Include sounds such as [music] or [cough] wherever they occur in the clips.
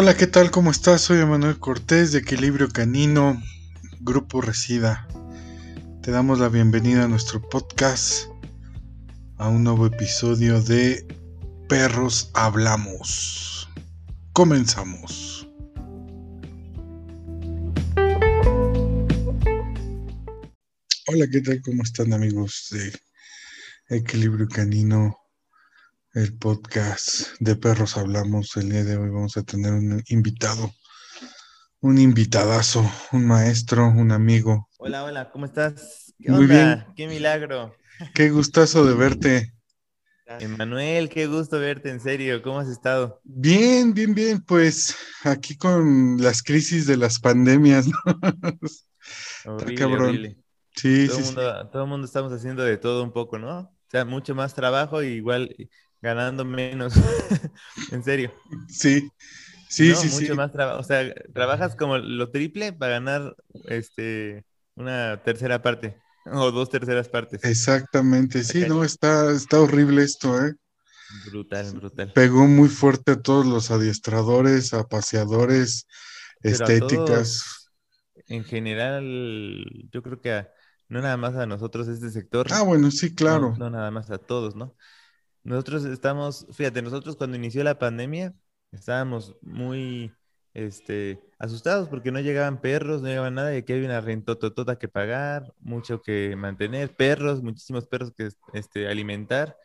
Hola, ¿qué tal? ¿Cómo estás? Soy Emanuel Cortés de Equilibrio Canino, Grupo Resida. Te damos la bienvenida a nuestro podcast, a un nuevo episodio de Perros Hablamos. Comenzamos. Hola, ¿qué tal? ¿Cómo están amigos de Equilibrio Canino? El podcast de Perros Hablamos. El día de hoy vamos a tener un invitado, un invitadazo, un maestro, un amigo. Hola, hola, ¿cómo estás? ¿Qué Muy bien. Qué milagro. Qué gustazo de verte. Emanuel, qué gusto verte, en serio. ¿Cómo has estado? Bien, bien, bien. Pues aquí con las crisis de las pandemias, ¿no? [laughs] Horrible, Sí, todo sí, mundo, Todo el mundo estamos haciendo de todo un poco, ¿no? O sea, mucho más trabajo y igual ganando menos. [laughs] en serio. Sí, sí, sí. Mucho más trabajo. O sea, trabajas como lo triple para ganar este una tercera parte o dos terceras partes. Exactamente, sí, no, está, está horrible esto, ¿eh? Brutal, brutal. Pegó muy fuerte a todos los adiestradores, a paseadores, estéticas. en general, yo creo que no nada más a nosotros este sector. Ah, bueno, sí, claro. no nada más a todos, ¿no? Nosotros estamos, fíjate, nosotros cuando inició la pandemia estábamos muy este, asustados porque no llegaban perros, no llegaban nada y aquí había una rentototota que pagar, mucho que mantener, perros, muchísimos perros que este, alimentar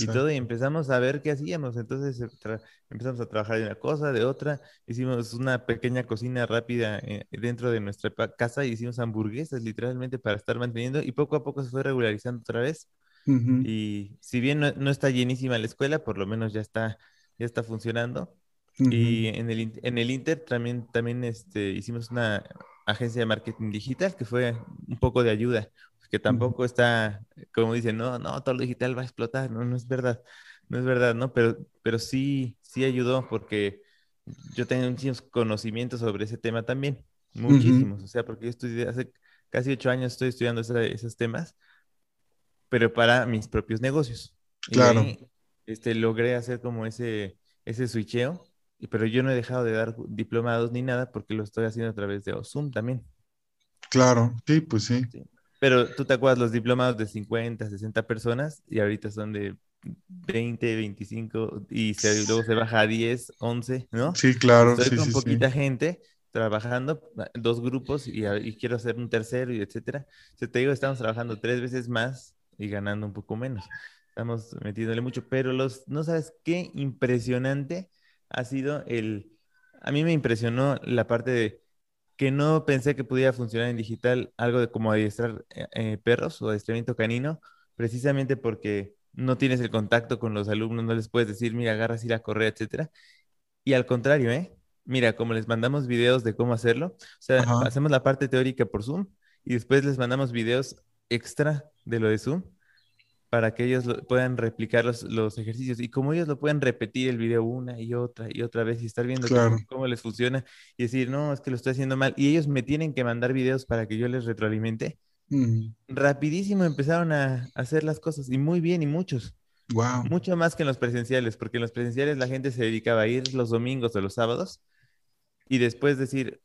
y todo y empezamos a ver qué hacíamos. Entonces empezamos a trabajar de una cosa, de otra, hicimos una pequeña cocina rápida eh, dentro de nuestra casa y hicimos hamburguesas literalmente para estar manteniendo y poco a poco se fue regularizando otra vez. Y si bien no, está llenísima la escuela, por lo menos ya está, ya está funcionando. Y en el, en el Inter también, también este, hicimos una agencia de marketing digital que fue un poco de ayuda, que tampoco está, como dicen, no, no, todo lo digital va a explotar, no, no es verdad, no es verdad, ¿no? Pero, pero sí, sí ayudó porque yo tengo muchísimos conocimientos sobre ese tema también, muchísimos, o sea, porque yo estudié, hace casi ocho años estoy estudiando esos temas pero para mis propios negocios. Claro. este, logré hacer como ese, ese switcheo, pero yo no he dejado de dar diplomados ni nada porque lo estoy haciendo a través de Zoom también. Claro, sí, pues sí. Pero tú te acuerdas los diplomados de 50, 60 personas y ahorita son de 20, 25 y luego se baja a 10, 11, ¿no? Sí, claro. Estoy con poquita gente trabajando, dos grupos y, y, quiero hacer un tercero y etcétera. O te digo, estamos trabajando tres veces más y ganando un poco menos. Estamos metiéndole mucho, pero los, no sabes qué impresionante ha sido el, a mí me impresionó la parte de que no pensé que pudiera funcionar en digital algo de como adiestrar eh, eh, perros o adiestramiento canino, precisamente porque no tienes el contacto con los alumnos, no les puedes decir, mira, agarras y la correa, etcétera. Y al contrario, ¿eh? Mira, como les mandamos videos de cómo hacerlo, o sea, hacemos la parte teórica por Zoom y después les mandamos videos extra de lo de Zoom para que ellos puedan replicar los, los, ejercicios. Y como ellos lo pueden repetir el video una y otra y otra vez y estar viendo cómo, les funciona y decir, no, es que lo estoy haciendo mal. Y ellos me tienen que mandar videos para que yo les retroalimente. Rapidísimo empezaron a hacer las cosas y muy bien y muchos. Wow. Mucho más que en los presenciales, porque en los presenciales la gente se dedicaba a ir los domingos o los sábados y después decir,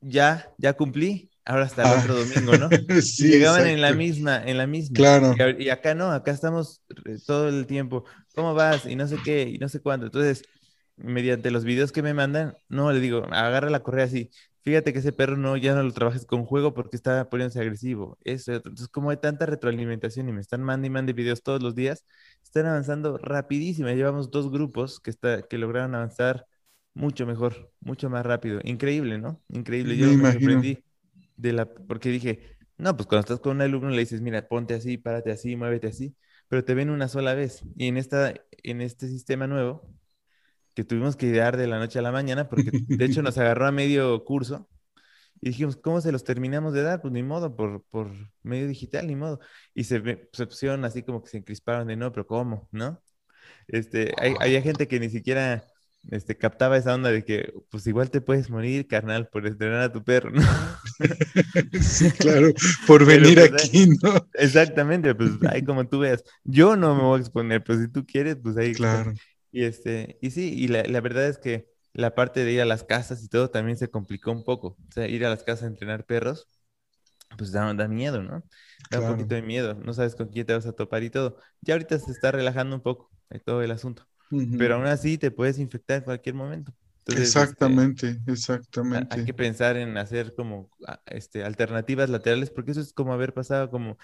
ya, ya cumplí, ahora hasta el ah. otro domingo, ¿no? [laughs] sí, Llegaban en la misma, en la misma. Claro. Y, acá no, acá estamos eh, todo el tiempo, ¿cómo vas? Y no sé qué, y no sé cuándo. Entonces, mediante los videos que me mandan, no, le digo, agarra la correa así. Fíjate que ese perro no, ya no lo trabajes con juego porque está poniéndose agresivo. Eso, entonces, como hay tanta retroalimentación y me están mandando y mandando videos todos los días, están avanzando rapidísimo. Llevamos dos grupos que, está, que lograron avanzar mucho mejor, mucho más rápido. Increíble, ¿no? Increíble. Yo me, sorprendí de la, porque dije, no, pues cuando estás con un alumno le dices, mira, ponte así, párate así, muévete así, pero te ven una sola vez. Y en, esta, en este sistema nuevo, que tuvimos que idear de la noche a la mañana, porque de hecho nos agarró a medio curso, y dijimos, ¿cómo se los terminamos de dar? Pues ni modo, por, por medio digital, ni modo. Y se, se pusieron así como que se encrisparon de, no, pero ¿cómo? ¿No? Este, hay, había gente que ni siquiera este, captaba esa onda de que, pues igual te puedes morir, carnal, por estrenar a tu perro, ¿no? [laughs] sí, claro, por venir pues, aquí, ¿no? Exactamente, pues ahí como tú veas. Yo no me voy a exponer, pero si tú quieres, pues ahí. Claro. Y, este, y sí, y la, la verdad es que la parte de ir a las casas y todo también se complicó un poco. O sea, ir a las casas a entrenar perros, pues da, da miedo, ¿no? Da un poquito de miedo. No sabes con quién te vas a topar y todo. Ya ahorita se está relajando un poco de todo el asunto. Pero aún así te puedes infectar en cualquier momento. Este, exactamente, exactamente. Hay que pensar en hacer como este, alternativas laterales, porque eso es como haber pasado como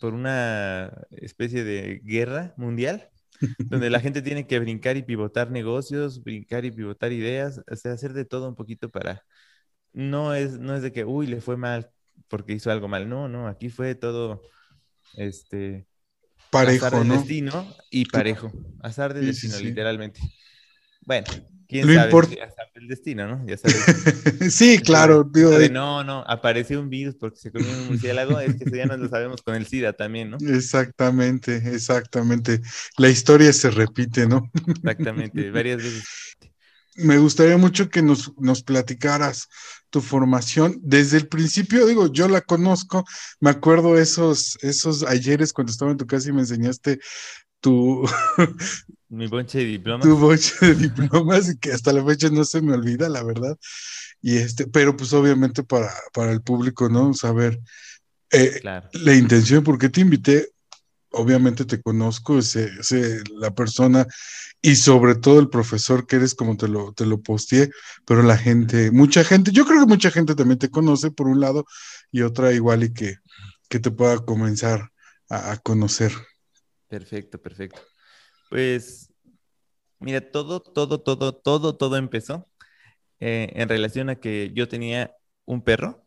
por una especie de guerra mundial, donde la [laughs] gente tiene que brincar y pivotar negocios, brincar y pivotar ideas, o sea, hacer de todo un poquito para... No es, no es de que, uy, le fue mal porque hizo algo mal, no, no, aquí fue todo, este... Parejo, azar del destino y parejo, azar de destino, literalmente. Bueno, quién Lo sabe, import- ya sabe el destino, ¿no? Ya sabes. [laughs] sí, claro, [laughs] de, de- no, no, apareció un virus porque se comió un murciélago, es que eso ya no lo sabemos con el SIDA también, ¿no? exactamente, exactamente. La historia se repite, ¿no? Exactamente, varias veces. [laughs] Me gustaría mucho que nos, nos platicaras tu formación desde el principio. Digo, yo la conozco, me acuerdo esos, esos ayeres cuando estaba en tu casa y me enseñaste tu, [laughs] Mi bonche de diplomas. tu boche de diplomas y que hasta la fecha no se me olvida, la verdad. Y este, pero pues obviamente para, para el público, ¿no? Saber eh, Claro, la intención, porque te invité, obviamente te conozco, sé, sé la persona y sobre todo el profesor que eres, como te lo, te lo posteé, pero la gente, mucha gente, yo creo que mucha gente también te conoce por un lado y otra igual y que, que te pueda comenzar a, a conocer. perfecto, perfecto. Pues, mira, todo, todo, todo, todo, todo empezó eh, en relación a que yo tenía un perro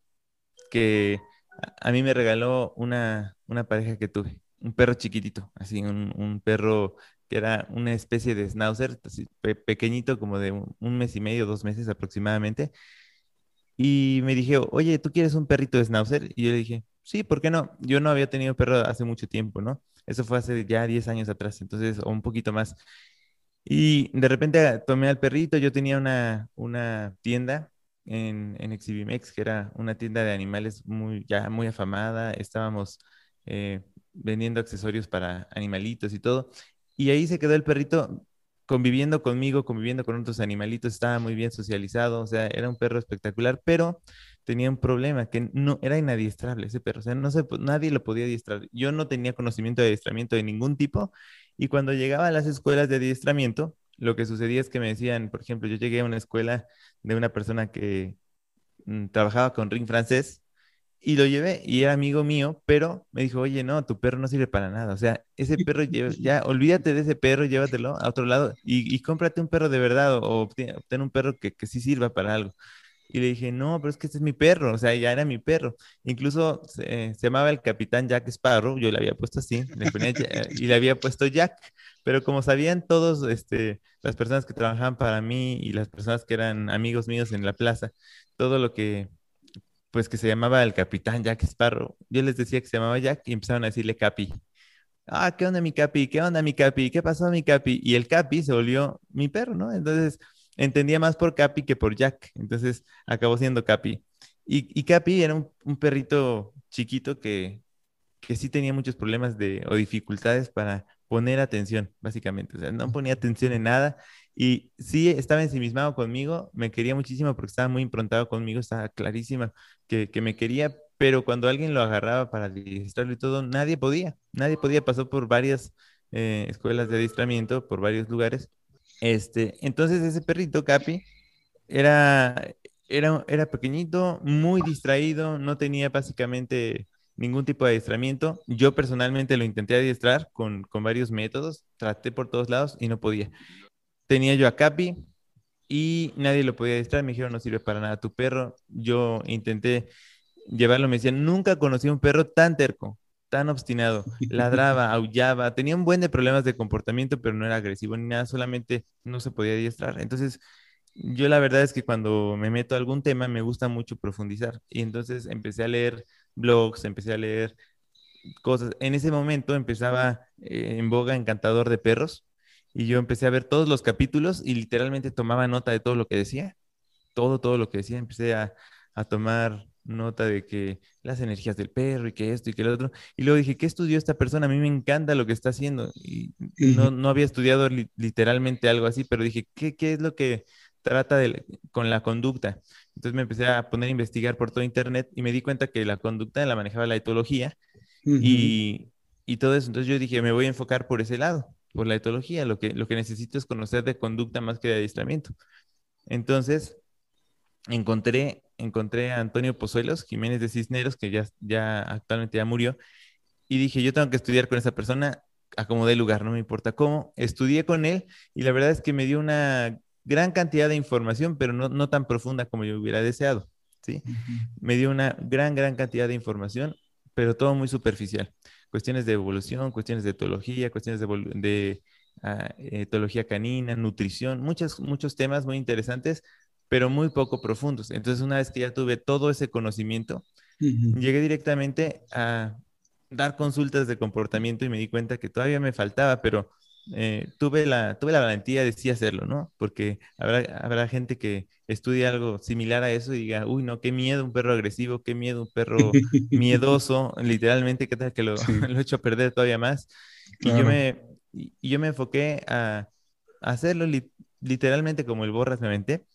que a, a mí me regaló una, una pareja que tuve, un perro chiquitito, así, un, un perro que era una especie de schnauzer, así, pe- pequeñito, como de un, mes y medio, dos meses aproximadamente. Y me dije, oye, ¿tú quieres un perrito de schnauzer? Y yo le dije, sí, ¿por qué no? Yo no había tenido perro hace mucho tiempo, ¿no? Eso fue hace ya 10 años atrás, entonces, o un poquito más. Y de repente tomé al perrito, yo tenía una, una tienda en, en Exhibimex, que era una tienda de animales muy, ya muy afamada, estábamos eh, vendiendo accesorios para animalitos y todo, y ahí se quedó el perrito conviviendo conmigo, conviviendo con otros animalitos, estaba muy bien socializado, o sea, era un perro espectacular, pero tenía un problema, que no era inadiestrable ese perro, o sea, no se, nadie lo podía adiestrar. Yo no tenía conocimiento de adiestramiento de ningún tipo, y cuando llegaba a las escuelas de adiestramiento, lo que sucedía es que me decían, por ejemplo, yo llegué a una escuela de una persona que mm, trabajaba con ring francés y lo llevé y era amigo mío, pero me dijo, oye, no, tu perro no sirve para nada. O sea, ese [laughs] perro, lleva- ya, olvídate de ese perro, llévatelo a otro lado y, y cómprate un perro de verdad o, obtén, obtén un perro que, que sí sirva para algo. Y le dije, no, pero es que este es mi perro, o sea, ya era mi perro. Incluso se, se llamaba el capitán Jack Sparrow, yo le había puesto así, le ponía Ja- y le había puesto Jack, pero como sabían todos, este, las personas que trabajaban para mí y las personas que eran amigos míos en la plaza, todo lo que, pues que se llamaba el capitán Jack Sparrow, yo les decía que se llamaba Jack y empezaron a decirle Capi. Ah, ¿qué onda mi Capi? ¿Qué onda mi Capi? ¿Qué pasó mi Capi? Y el Capi se volvió mi perro, ¿no? Entonces entendía más por Capi que por Jack, entonces acabó siendo Capi. Y, Capi era un, un perrito chiquito que, que sí tenía muchos problemas de, o dificultades para poner atención, básicamente. O sea, no ponía atención en nada y sí estaba ensimismado conmigo, me quería muchísimo porque estaba muy improntado conmigo, estaba clarísima que, que me quería, pero cuando alguien lo agarraba para adiestrarlo y todo, nadie podía, nadie podía, pasó por varias eh, escuelas de adiestramiento, por varios lugares. Este, entonces ese perrito, Capi, era, era, era pequeñito, muy distraído, no tenía básicamente ningún tipo de adiestramiento. Yo personalmente lo intenté adiestrar con, con varios métodos, traté por todos lados y no podía. Tenía yo a Capi y nadie lo podía adiestrar, me dijeron no sirve para nada tu perro. Yo intenté llevarlo, me decían, nunca conocí un perro tan terco, tan obstinado, ladraba, [laughs] aullaba, tenía un buen de problemas de comportamiento, pero no era agresivo ni nada, solamente no se podía adiestrar. Entonces, yo la verdad es que cuando me meto a algún tema me gusta mucho profundizar y entonces empecé a leer blogs, empecé a leer cosas. En ese momento empezaba eh, en boga Encantador de Perros y yo empecé a ver todos los capítulos y literalmente tomaba nota de todo lo que decía, todo, todo lo que decía, empecé a, a tomar nota de que las energías del perro y que esto y que lo otro. Y luego dije, ¿qué estudió esta persona? A mí me encanta lo que está haciendo. Y no, no había estudiado li- literalmente algo así, pero dije, ¿qué, qué es lo que trata de, con la conducta. Entonces me empecé a poner a investigar por todo Internet y me di cuenta que la conducta la manejaba la etología y, y, todo eso. Entonces yo dije, me voy a enfocar por ese lado, por la etología. Lo que, lo que necesito es conocer de conducta más que de adiestramiento. Entonces encontré, encontré a Antonio Pozuelos Jiménez de Cisneros, que ya, ya actualmente ya murió, y dije, yo tengo que estudiar con esa persona, acomodé el lugar, no me importa cómo. Estudié con él y la verdad es que me dio una gran cantidad de información, pero no, no tan profunda como yo hubiera deseado. ¿sí? Me dio una gran, gran cantidad de información, pero todo muy superficial. Cuestiones de evolución, cuestiones de etología, cuestiones de, de ah, etología canina, nutrición, muchos, muchos temas muy interesantes, pero muy poco profundos. Entonces, una vez que ya tuve todo ese conocimiento, llegué directamente a dar consultas de comportamiento y me di cuenta que todavía me faltaba, pero eh, tuve, la, tuve la valentía de sí hacerlo, ¿no? Porque habrá, habrá gente que estudie algo similar a eso y diga, uy, no, qué miedo un perro agresivo, qué miedo un perro [laughs] miedoso, literalmente, qué tal que lo, [laughs] lo he hecho perder todavía más. Y, yo me, y, yo me enfoqué a, hacerlo literalmente como el borras me aventé.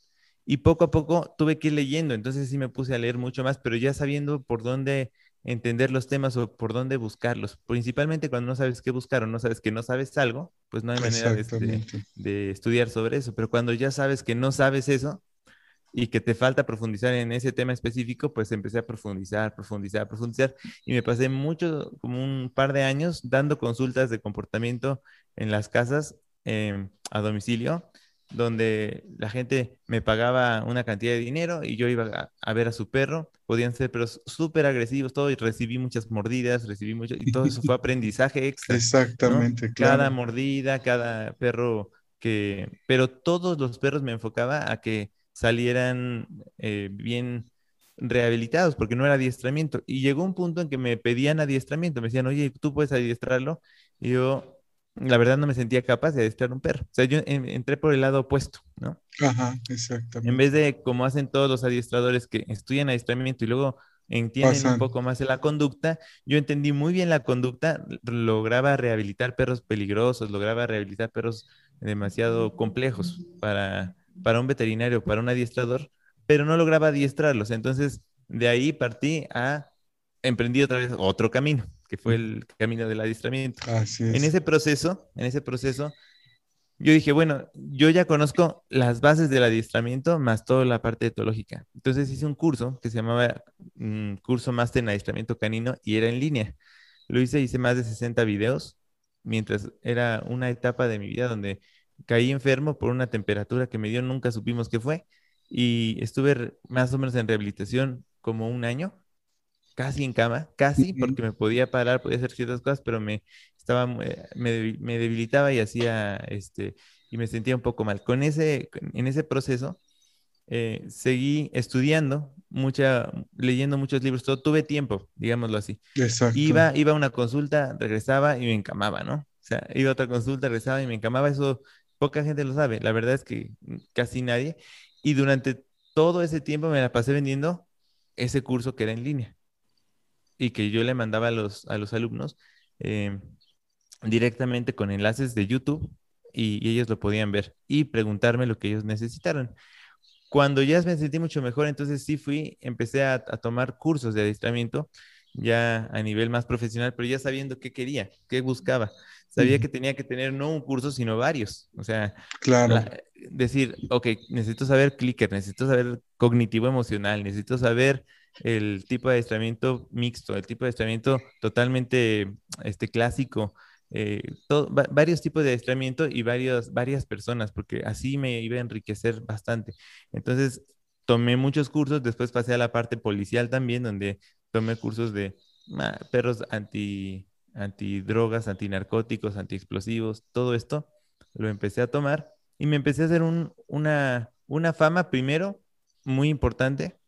Y poco a poco tuve que ir leyendo, entonces sí me puse a leer mucho más, pero ya sabiendo por dónde entender los temas o por dónde buscarlos. Principalmente cuando no sabes qué buscar o no sabes que no sabes algo, pues no hay manera de, estudiar sobre eso. Pero cuando ya sabes que no sabes eso y que te falta profundizar en ese tema específico, pues empecé a profundizar, profundizar, profundizar. Y me pasé mucho, como un par de años, dando consultas de comportamiento en las casas em, a domicilio donde la gente me pagaba una cantidad de dinero y yo iba a, ver a su perro. Podían ser perros súper agresivos, todo, y recibí muchas mordidas, recibí mucho, y todo eso fue [laughs] aprendizaje extra. Exactamente, claro. Cada mordida, cada perro que, pero todos los perros me enfocaba a que salieran eh, bien rehabilitados, porque no era adiestramiento. Y llegó un punto en que me pedían adiestramiento, me decían, oye, tú puedes adiestrarlo. Y yo, la verdad no me sentía capaz de adiestrar un perro. O sea, yo entré por el lado opuesto, ¿no? Ajá, exactamente. En vez de como hacen todos los adiestradores que estudian adiestramiento y luego entienden un poco más de la conducta, yo entendí muy bien la conducta, lograba rehabilitar perros peligrosos, lograba rehabilitar perros demasiado complejos para, para un veterinario, para un adiestrador, pero no lograba adiestrarlos. Entonces, de ahí partí a emprendí otra vez otro camino que fue el camino del adiestramiento. En ese proceso, en ese proceso, yo dije, bueno, yo ya conozco las bases del adiestramiento más toda la parte etológica. Entonces hice un curso que se llamaba mm, Curso Máster en Adiestramiento Canino y era en línea. Lo hice, hice más de 60 videos, mientras era una etapa de mi vida donde caí enfermo por una temperatura que me dio, nunca supimos qué fue, y estuve más o menos en rehabilitación como un año casi en cama, casi, porque me podía parar, podía hacer ciertas cosas, pero me estaba, eh, me, me, debilitaba y hacía, este, y me sentía un poco mal. Con ese, en ese proceso, eh, seguí estudiando, mucha, leyendo muchos libros, todo, tuve tiempo, digámoslo así. Exacto. Iba, iba a una consulta, regresaba y me encamaba, ¿no? O sea, iba a otra consulta, regresaba y me encamaba, eso poca gente lo sabe, la verdad es que casi nadie. Y durante todo ese tiempo me la pasé vendiendo ese curso que era en línea y que yo le mandaba a los, a los alumnos eh, directamente con enlaces de YouTube y, ellos lo podían ver y preguntarme lo que ellos necesitaran. Cuando ya me sentí mucho mejor, entonces sí fui, empecé a, tomar cursos de adiestramiento ya a nivel más profesional, pero ya sabiendo qué quería, qué buscaba. Sabía que tenía que tener no un curso, sino varios. O sea, claro. decir, ok, necesito saber clicker, necesito saber cognitivo emocional, necesito saber el tipo de adiestramiento mixto, el tipo de adiestramiento totalmente este, clásico, eh, varios tipos de adiestramiento y varios, varias personas, porque así me iba a enriquecer bastante. Entonces, tomé muchos cursos, después pasé a la parte policial también, donde tomé cursos de perros anti, antidrogas, antinarcóticos, antiexplosivos, todo esto lo empecé a tomar y me empecé a hacer una, una fama primero muy importante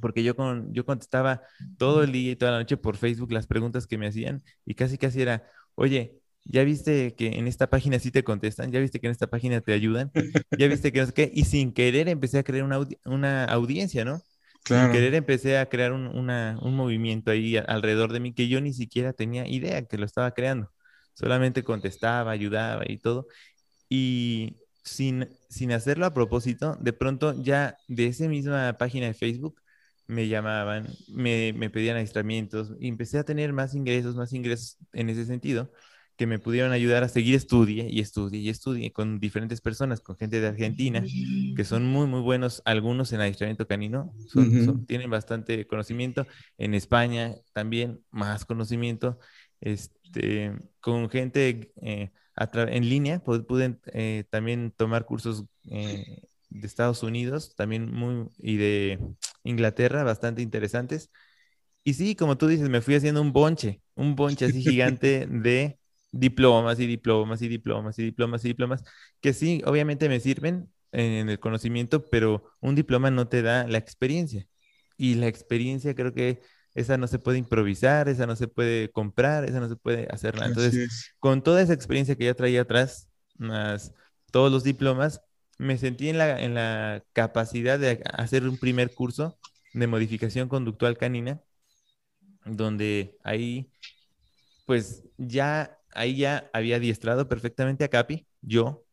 porque yo, con, yo contestaba todo el día y toda la noche por Facebook las preguntas que me hacían y casi casi era, oye, ¿ya viste que en esta página sí te contestan? ¿Ya viste que en esta página te ayudan? ¿Ya viste que no sé qué? Y sin querer empecé a crear una, una audiencia, ¿no? Sin querer empecé a crear un, una, un movimiento ahí alrededor de mí que yo ni siquiera tenía idea que lo estaba creando. Solamente contestaba, ayudaba y todo. Y sin, sin hacerlo a propósito, de pronto ya de esa misma página de Facebook me llamaban, me, me pedían aislamientos y empecé a tener más ingresos, más ingresos en ese sentido que me pudieron ayudar a seguir estudie y estudie y estudie con diferentes personas, con gente de Argentina, que son muy, muy buenos, algunos en adiestramiento canino, tienen bastante conocimiento, en España también más conocimiento, este, con gente eh, en línea, pude eh, también tomar cursos eh, de Estados Unidos, también muy, y de Inglaterra, bastante interesantes. Y sí, como tú dices, me fui haciendo un bonche, un bonche así gigante [laughs] de diplomas y diplomas y diplomas y diplomas y diplomas, que sí, obviamente me sirven en el conocimiento, pero un diploma no te da la experiencia. Y la experiencia creo que esa no se puede improvisar, esa no se puede comprar, esa no se puede hacer nada. Entonces, con toda esa experiencia que ya traía atrás, más todos los diplomas, me sentí en la, en la capacidad de hacer un primer curso de modificación conductual canina, donde ahí, pues ya ahí ya había adiestrado perfectamente a Capi, yo,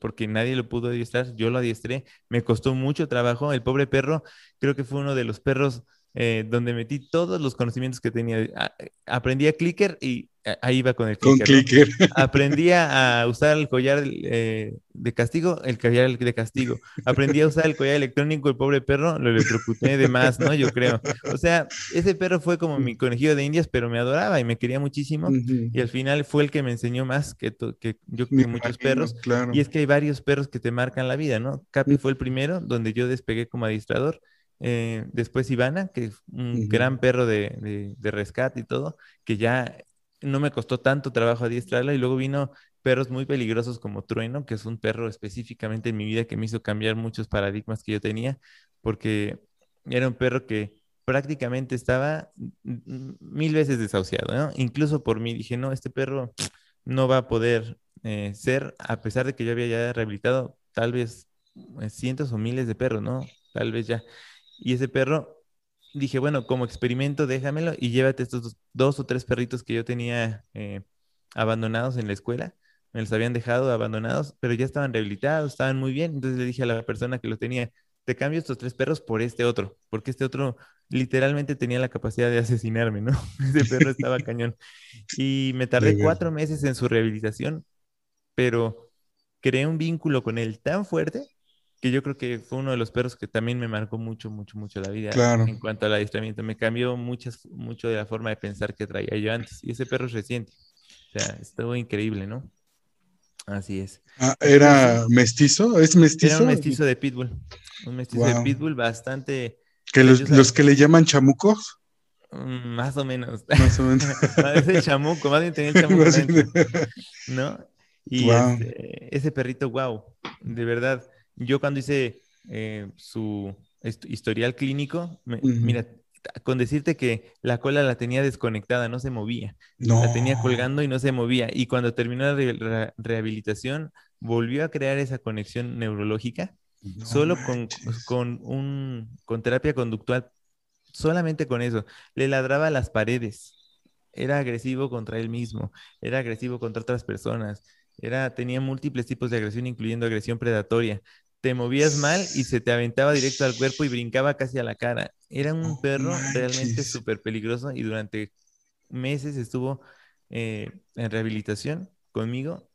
porque nadie lo pudo adiestrar, yo lo adiestré, me costó mucho trabajo, el pobre perro creo que fue uno de los perros eh, donde metí todos los conocimientos que tenía. Aprendí a clicker y ahí iba con el clicker. [laughs] Aprendí a usar el collar eh, de castigo, el collar de castigo. Aprendí a usar el collar electrónico, el pobre perro, lo electrocuté de más, ¿no? Yo creo. O sea, ese perro fue como mi conejillo de indias, pero me adoraba y me quería muchísimo. Y al final fue el que me enseñó más que, que yo que muchos perros. Y es que hay varios perros que te marcan la vida, ¿no? Capi fue el primero donde yo despegué como adiestrador eh, después Ivana, que es un gran perro de, rescate y todo, que ya no me costó tanto trabajo adiestrarla. Y luego vino perros muy peligrosos como Trueno, que es un perro específicamente en mi vida que me hizo cambiar muchos paradigmas que yo tenía, porque era un perro que prácticamente estaba mil veces desahuciado, ¿no? Incluso por mí dije, no, este perro no va a poder eh, ser, a pesar de que yo había ya rehabilitado tal vez cientos o miles de perros, ¿no? Tal vez ya. Y ese perro, dije, bueno, como experimento, déjamelo y llévate estos dos, o tres perritos que yo tenía eh, abandonados en la escuela. Me los habían dejado abandonados, pero ya estaban rehabilitados, estaban muy bien. Entonces le dije a la persona que los tenía, te cambio estos tres perros por este otro, porque este otro literalmente tenía la capacidad de asesinarme, ¿no? [laughs] Ese perro estaba [laughs] cañón. Y me tardé cuatro meses en su rehabilitación, pero creé un vínculo con él tan fuerte que yo creo que fue uno de los perros que también me marcó mucho, mucho, mucho la vida en cuanto al adiestramiento. Me cambió muchas, mucho de la forma de pensar que traía yo antes. Y ese perro es reciente. O sea, estuvo increíble, ¿no? Así es. Ah, ¿Era mestizo? ¿Es mestizo? Era un mestizo de pitbull. Un mestizo de pitbull bastante... ¿Que los, que le llaman chamucos? Mm, más o menos. [laughs] Más o menos. [laughs] el chamuco, más bien tenía el [laughs] chamuco ¿No? Y este, ese perrito, wow, de verdad yo cuando hice eh, su historial clínico, mira, con decirte que la cola la tenía desconectada, no se movía. La tenía colgando y no se movía. Y cuando terminó la rehabilitación, volvió a crear esa conexión neurológica solo con, con, un, con terapia conductual, solamente con eso. Le ladraba a las paredes. Era agresivo contra él mismo, era agresivo contra otras personas, era, tenía múltiples tipos de agresión, incluyendo agresión predatoria te movías mal y se te aventaba directo al cuerpo y brincaba casi a la cara. Era un perro realmente súper peligroso y durante meses estuvo eh, en rehabilitación conmigo.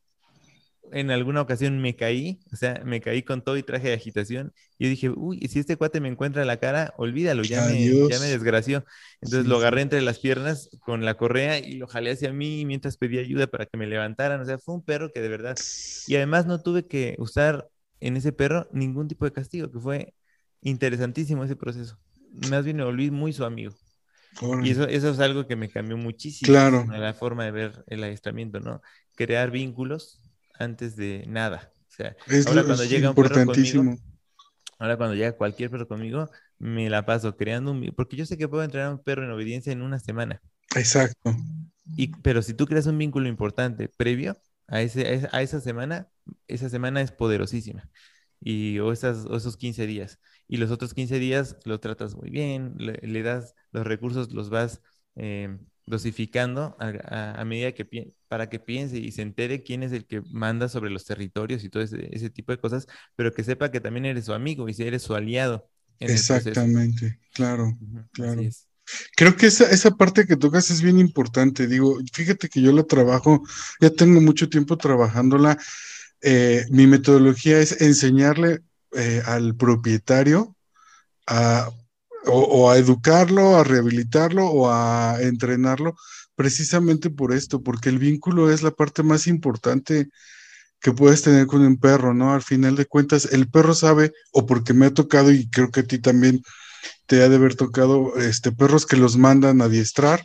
En alguna ocasión me caí, o sea, me caí con todo y traje de agitación. Y yo dije, uy, si este cuate me encuentra la cara, olvídalo, ya, me, ya me, desgració. Entonces lo agarré entre las piernas con la correa y lo jalé hacia mí mientras pedía ayuda para que me levantaran. O sea, fue un perro que de verdad. Y además no tuve que usar en ese perro ningún tipo de castigo, que fue interesantísimo ese proceso. Más bien me volví muy su amigo. Y eso, eso es algo que me cambió muchísimo claro. la forma de ver el adiestramiento, ¿no? Crear vínculos antes de nada. O sea, ahora cuando llega un perro conmigo, ahora cuando llega cualquier perro conmigo, me la paso creando un porque yo sé que puedo entrenar a un perro en obediencia en una semana. Exacto. Y, pero si tú creas un vínculo importante previo, a, ese, a esa semana, esa semana es poderosísima. Y, o, esas, esos 15 días. Y los otros 15 días lo tratas muy bien, le, das los recursos, los vas eh, dosificando a, medida que para que piense y se entere quién es el que manda sobre los territorios y todo ese, tipo de cosas, pero que sepa que también eres su amigo y si eres su aliado. Exactamente, claro, claro. Creo que esa, esa parte que tocas es bien importante. Digo, fíjate que yo la trabajo, ya tengo mucho tiempo trabajándola. Eh, mi metodología es enseñarle eh, al propietario a, o, a educarlo, a rehabilitarlo o a entrenarlo, precisamente por esto, porque el vínculo es la parte más importante que puedes tener con un perro, ¿no? Al final de cuentas, el perro sabe, o porque me ha tocado, y creo que a ti también te ha de haber tocado, este, perros que los mandan a adiestrar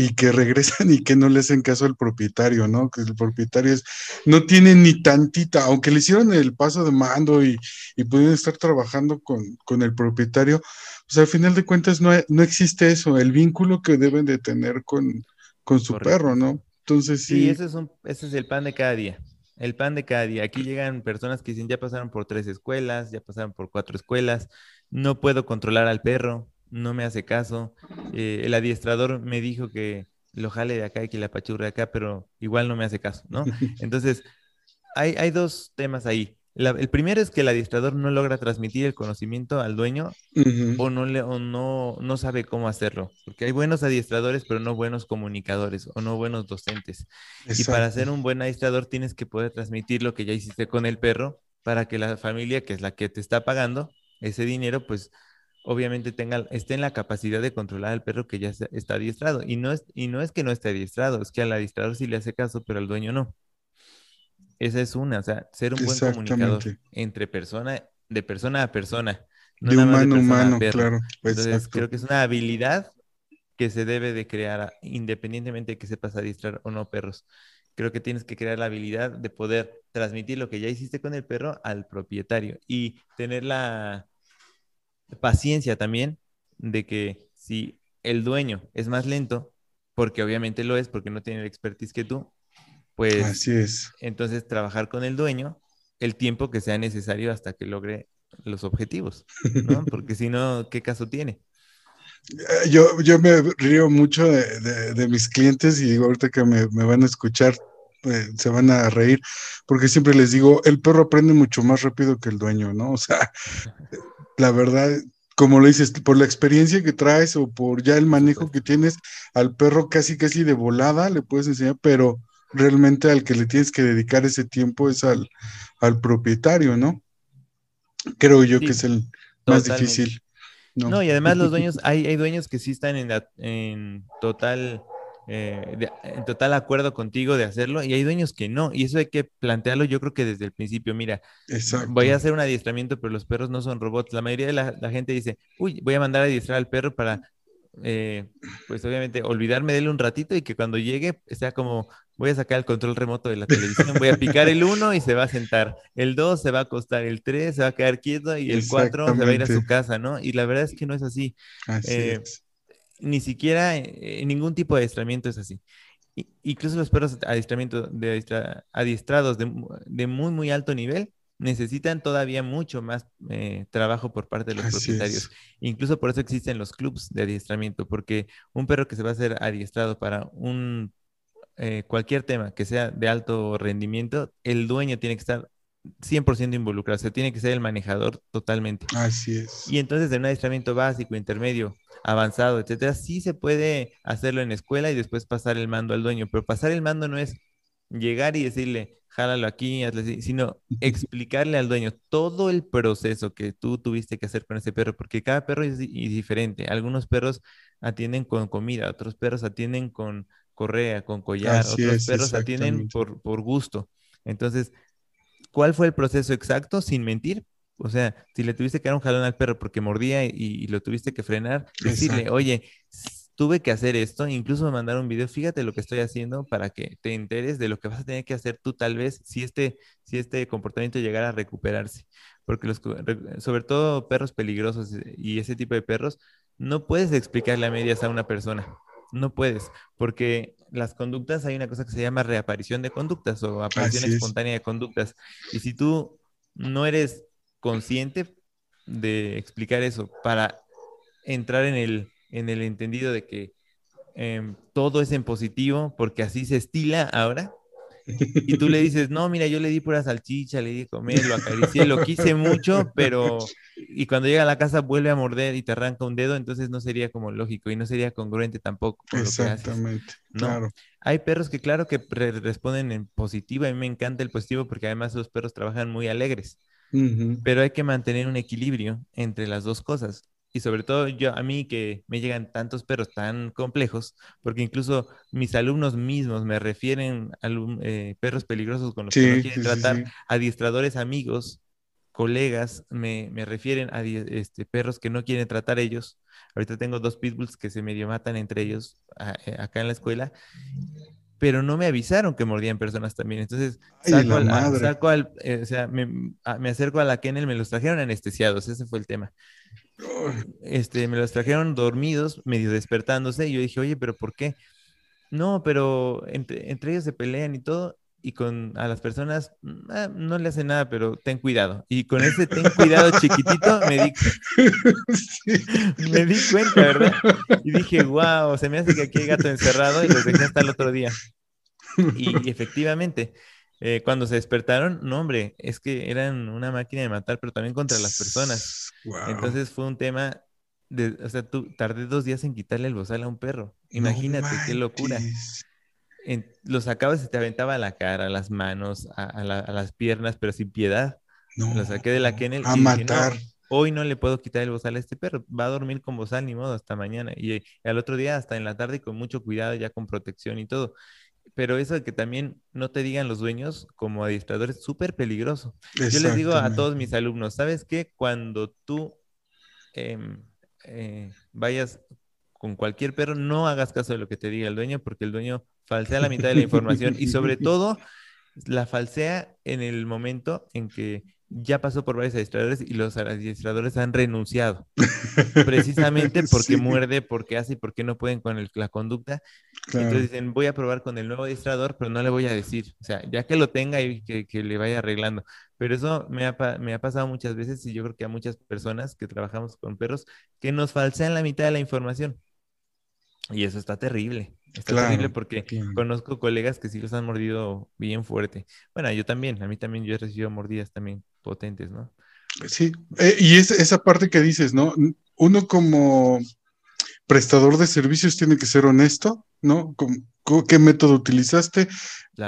y que regresan [laughs] y que no le hacen caso al propietario, ¿no? Que el propietario es, no tiene ni tantita, aunque le hicieron el paso de mando y, y pudieron estar trabajando con, con, el propietario, pues al final de cuentas no, no, existe eso, el vínculo que deben de tener con, con su perro, ¿no? Entonces sí. Sí, ese es, un, ese es el pan de cada día. El pan de cada día. Aquí llegan personas que dicen, ya pasaron por tres escuelas, ya pasaron por cuatro escuelas, no puedo controlar al perro, no me hace caso. Eh, el adiestrador me dijo que lo jale de acá y que la apachurre de acá, pero igual no me hace caso, ¿no? [laughs] Entonces, hay, hay dos temas ahí. el primero es que el adiestrador no logra transmitir el conocimiento al dueño o, no, le, o no, no sabe cómo hacerlo. Porque hay buenos adiestradores, pero no buenos comunicadores o no buenos docentes. Y para ser un buen adiestrador tienes que poder transmitir lo que ya hiciste con el perro para que la familia, que es la que te está pagando ese dinero, pues obviamente tenga, esté en la capacidad de controlar al perro que ya está adiestrado. Y no, es, y no es que no esté adiestrado, es que al adiestrador sí le hace caso, pero al dueño no. Esa es una, o sea, ser un buen comunicador entre persona, de persona a persona. No de humano a humano, claro. Entonces, creo que es una habilidad que se debe de crear independientemente de que sepas adiestrar o no perros. Creo que tienes que crear la habilidad de poder transmitir lo que ya hiciste con el perro al propietario y tener la, paciencia también de que si el dueño es más lento, porque obviamente lo es, porque no tiene la expertise que tú, pues Así es. entonces trabajar con el dueño el tiempo que sea necesario hasta que logre los objetivos, ¿no? [laughs] Porque si no, ¿qué caso tiene? Eh, yo, yo me río mucho de, mis clientes y digo ahorita que me, van a escuchar, eh, se van a reír, porque siempre les digo, el perro aprende mucho más rápido que el dueño, ¿no? O sea, [laughs] la verdad, como lo dices, por la experiencia que traes o por ya el manejo que tienes, al perro casi casi de volada le puedes enseñar, pero realmente al que le tienes que dedicar ese tiempo es al, al propietario, ¿no? Creo yo que es el más difícil. ¿no? y además los [laughs] dueños, hay, hay dueños que sí están en, en total eh, en total acuerdo contigo de hacerlo y hay dueños que no, y eso hay que plantearlo yo creo que desde el principio, mira, voy a hacer un adiestramiento, pero los perros no son robots. La mayoría de la, gente dice, uy, voy a mandar a adiestrar al perro para, eh, pues obviamente, olvidarme de él un ratito y que cuando llegue sea como, voy a sacar el control remoto de la televisión, voy a picar el 1 y se va a sentar, el 2 se va a acostar, el 3 se va a quedar quieto y el 4 se va a ir a su casa, ¿no? Y la verdad es que no es así. Así eh, ni siquiera en ningún tipo de adiestramiento es así. Incluso los perros adiestramiento de adiestrados de, muy, muy alto nivel necesitan todavía mucho más eh, trabajo por parte de los propietarios. Incluso por eso existen los clubs de adiestramiento, porque un perro que se va a ser adiestrado para un eh, cualquier tema que sea de alto rendimiento, el dueño tiene que estar 100% involucrado, se tiene que ser el manejador totalmente. Así es. Y entonces en un adiestramiento básico, intermedio, avanzado, etcétera, sí se puede hacerlo en escuela y después pasar el mando al dueño, pero pasar el mando no es llegar y decirle, jálalo aquí, sino explicarle al dueño todo el proceso que tú tuviste que hacer con ese perro, porque cada perro es diferente. Algunos perros atienden con comida, otros perros atienden con correa, con collar, otros perros atienden por, por gusto. Entonces, ¿cuál fue el proceso exacto? Sin mentir, o sea, si le tuviste que dar un jalón al perro porque mordía y, lo tuviste que frenar, decirle, oye, tuve que hacer esto, incluso mandar un video, fíjate lo que estoy haciendo para que te enteres de lo que vas a tener que hacer tú tal vez si este, si este comportamiento llegara a recuperarse. Porque los, sobre todo perros peligrosos y ese tipo de perros, no puedes explicarle a medias a una persona. No puedes, porque las conductas, hay una cosa que se llama reaparición de conductas o aparición espontánea de conductas. Y si tú no eres consciente de explicar eso para entrar en el, en el entendido de que em, todo es en positivo porque así se estila ahora. Y tú le dices, no, mira, yo le di pura salchicha, le di comer, lo acaricié, lo quise mucho, pero... Y cuando llega a la casa vuelve a morder y te arranca un dedo, entonces no sería como lógico y no sería congruente tampoco. Con Exactamente, haces, ¿no? Hay perros que claro que responden en positivo, a mí me encanta el positivo porque además los perros trabajan muy alegres, pero hay que mantener un equilibrio entre las dos cosas y sobre todo yo a mí que me llegan tantos perros tan complejos, porque incluso mis alumnos mismos me refieren a eh, perros peligrosos con los que no quieren tratar, adiestradores amigos, colegas me, me refieren a este, perros que no quieren tratar ellos. Ahorita tengo dos pitbulls que se medio matan entre ellos eh, acá en la escuela pero no me avisaron que mordían personas también. Entonces, saco, al, saco al, eh, o sea, me, me, acerco a la Kennel, me los trajeron anestesiados, ese fue el tema. Este, me los trajeron dormidos, medio despertándose, y yo dije, oye, pero ¿por qué? No, pero entre, entre ellos se pelean y todo, y con a las personas mm, ah, no le hace nada, pero ten cuidado. Y con ese ten cuidado chiquitito me di, me di cuenta, ¿verdad? Y dije, wow, se me hace que aquí hay gato encerrado y los dejé hasta el otro día. Y, efectivamente, eh, cuando se despertaron, no, hombre, es que eran una máquina de matar, pero también contra las personas. Entonces fue un tema de, o sea, tú tardé dos días en quitarle el bozal a un perro. Imagínate qué locura lo sacabas y te aventaba a la cara, a las manos, a, las piernas, pero sin piedad. lo saqué de la kennel a matar. hoy no le puedo quitar el bozal a este perro, va a dormir con bozal ni modo hasta mañana. Y, al otro día, hasta en la tarde, con mucho cuidado, ya con protección y todo. Pero eso de que también no te digan los dueños como adiestrador es súper peligroso. Yo les digo a todos mis alumnos, ¿sabes qué? Cuando tú em, eh, vayas con cualquier perro, no hagas caso de lo que te diga el dueño, porque el dueño falsea la mitad de la información y sobre [laughs] todo la falsea en el momento en que ya pasó por varios adiestradores y los adiestradores han renunciado. [laughs] Precisamente porque muerde, porque hace y porque no pueden con la conducta. Entonces dicen, voy a probar con el nuevo adiestrador, pero no le voy a decir. O sea, ya que lo tenga y que, que le vaya arreglando. Pero eso me ha, me ha, pasado muchas veces y yo creo que a muchas personas que trabajamos con perros que nos falsean la mitad de la información. Y eso está terrible. Está terrible porque conozco colegas que sí los han mordido bien fuerte. Bueno, yo también, a mí también yo he recibido mordidas también potentes, ¿no? Sí, eh, y es esa parte que dices, ¿no? Uno como prestador de servicios tiene que ser honesto, ¿no? ¿Qué método utilizaste?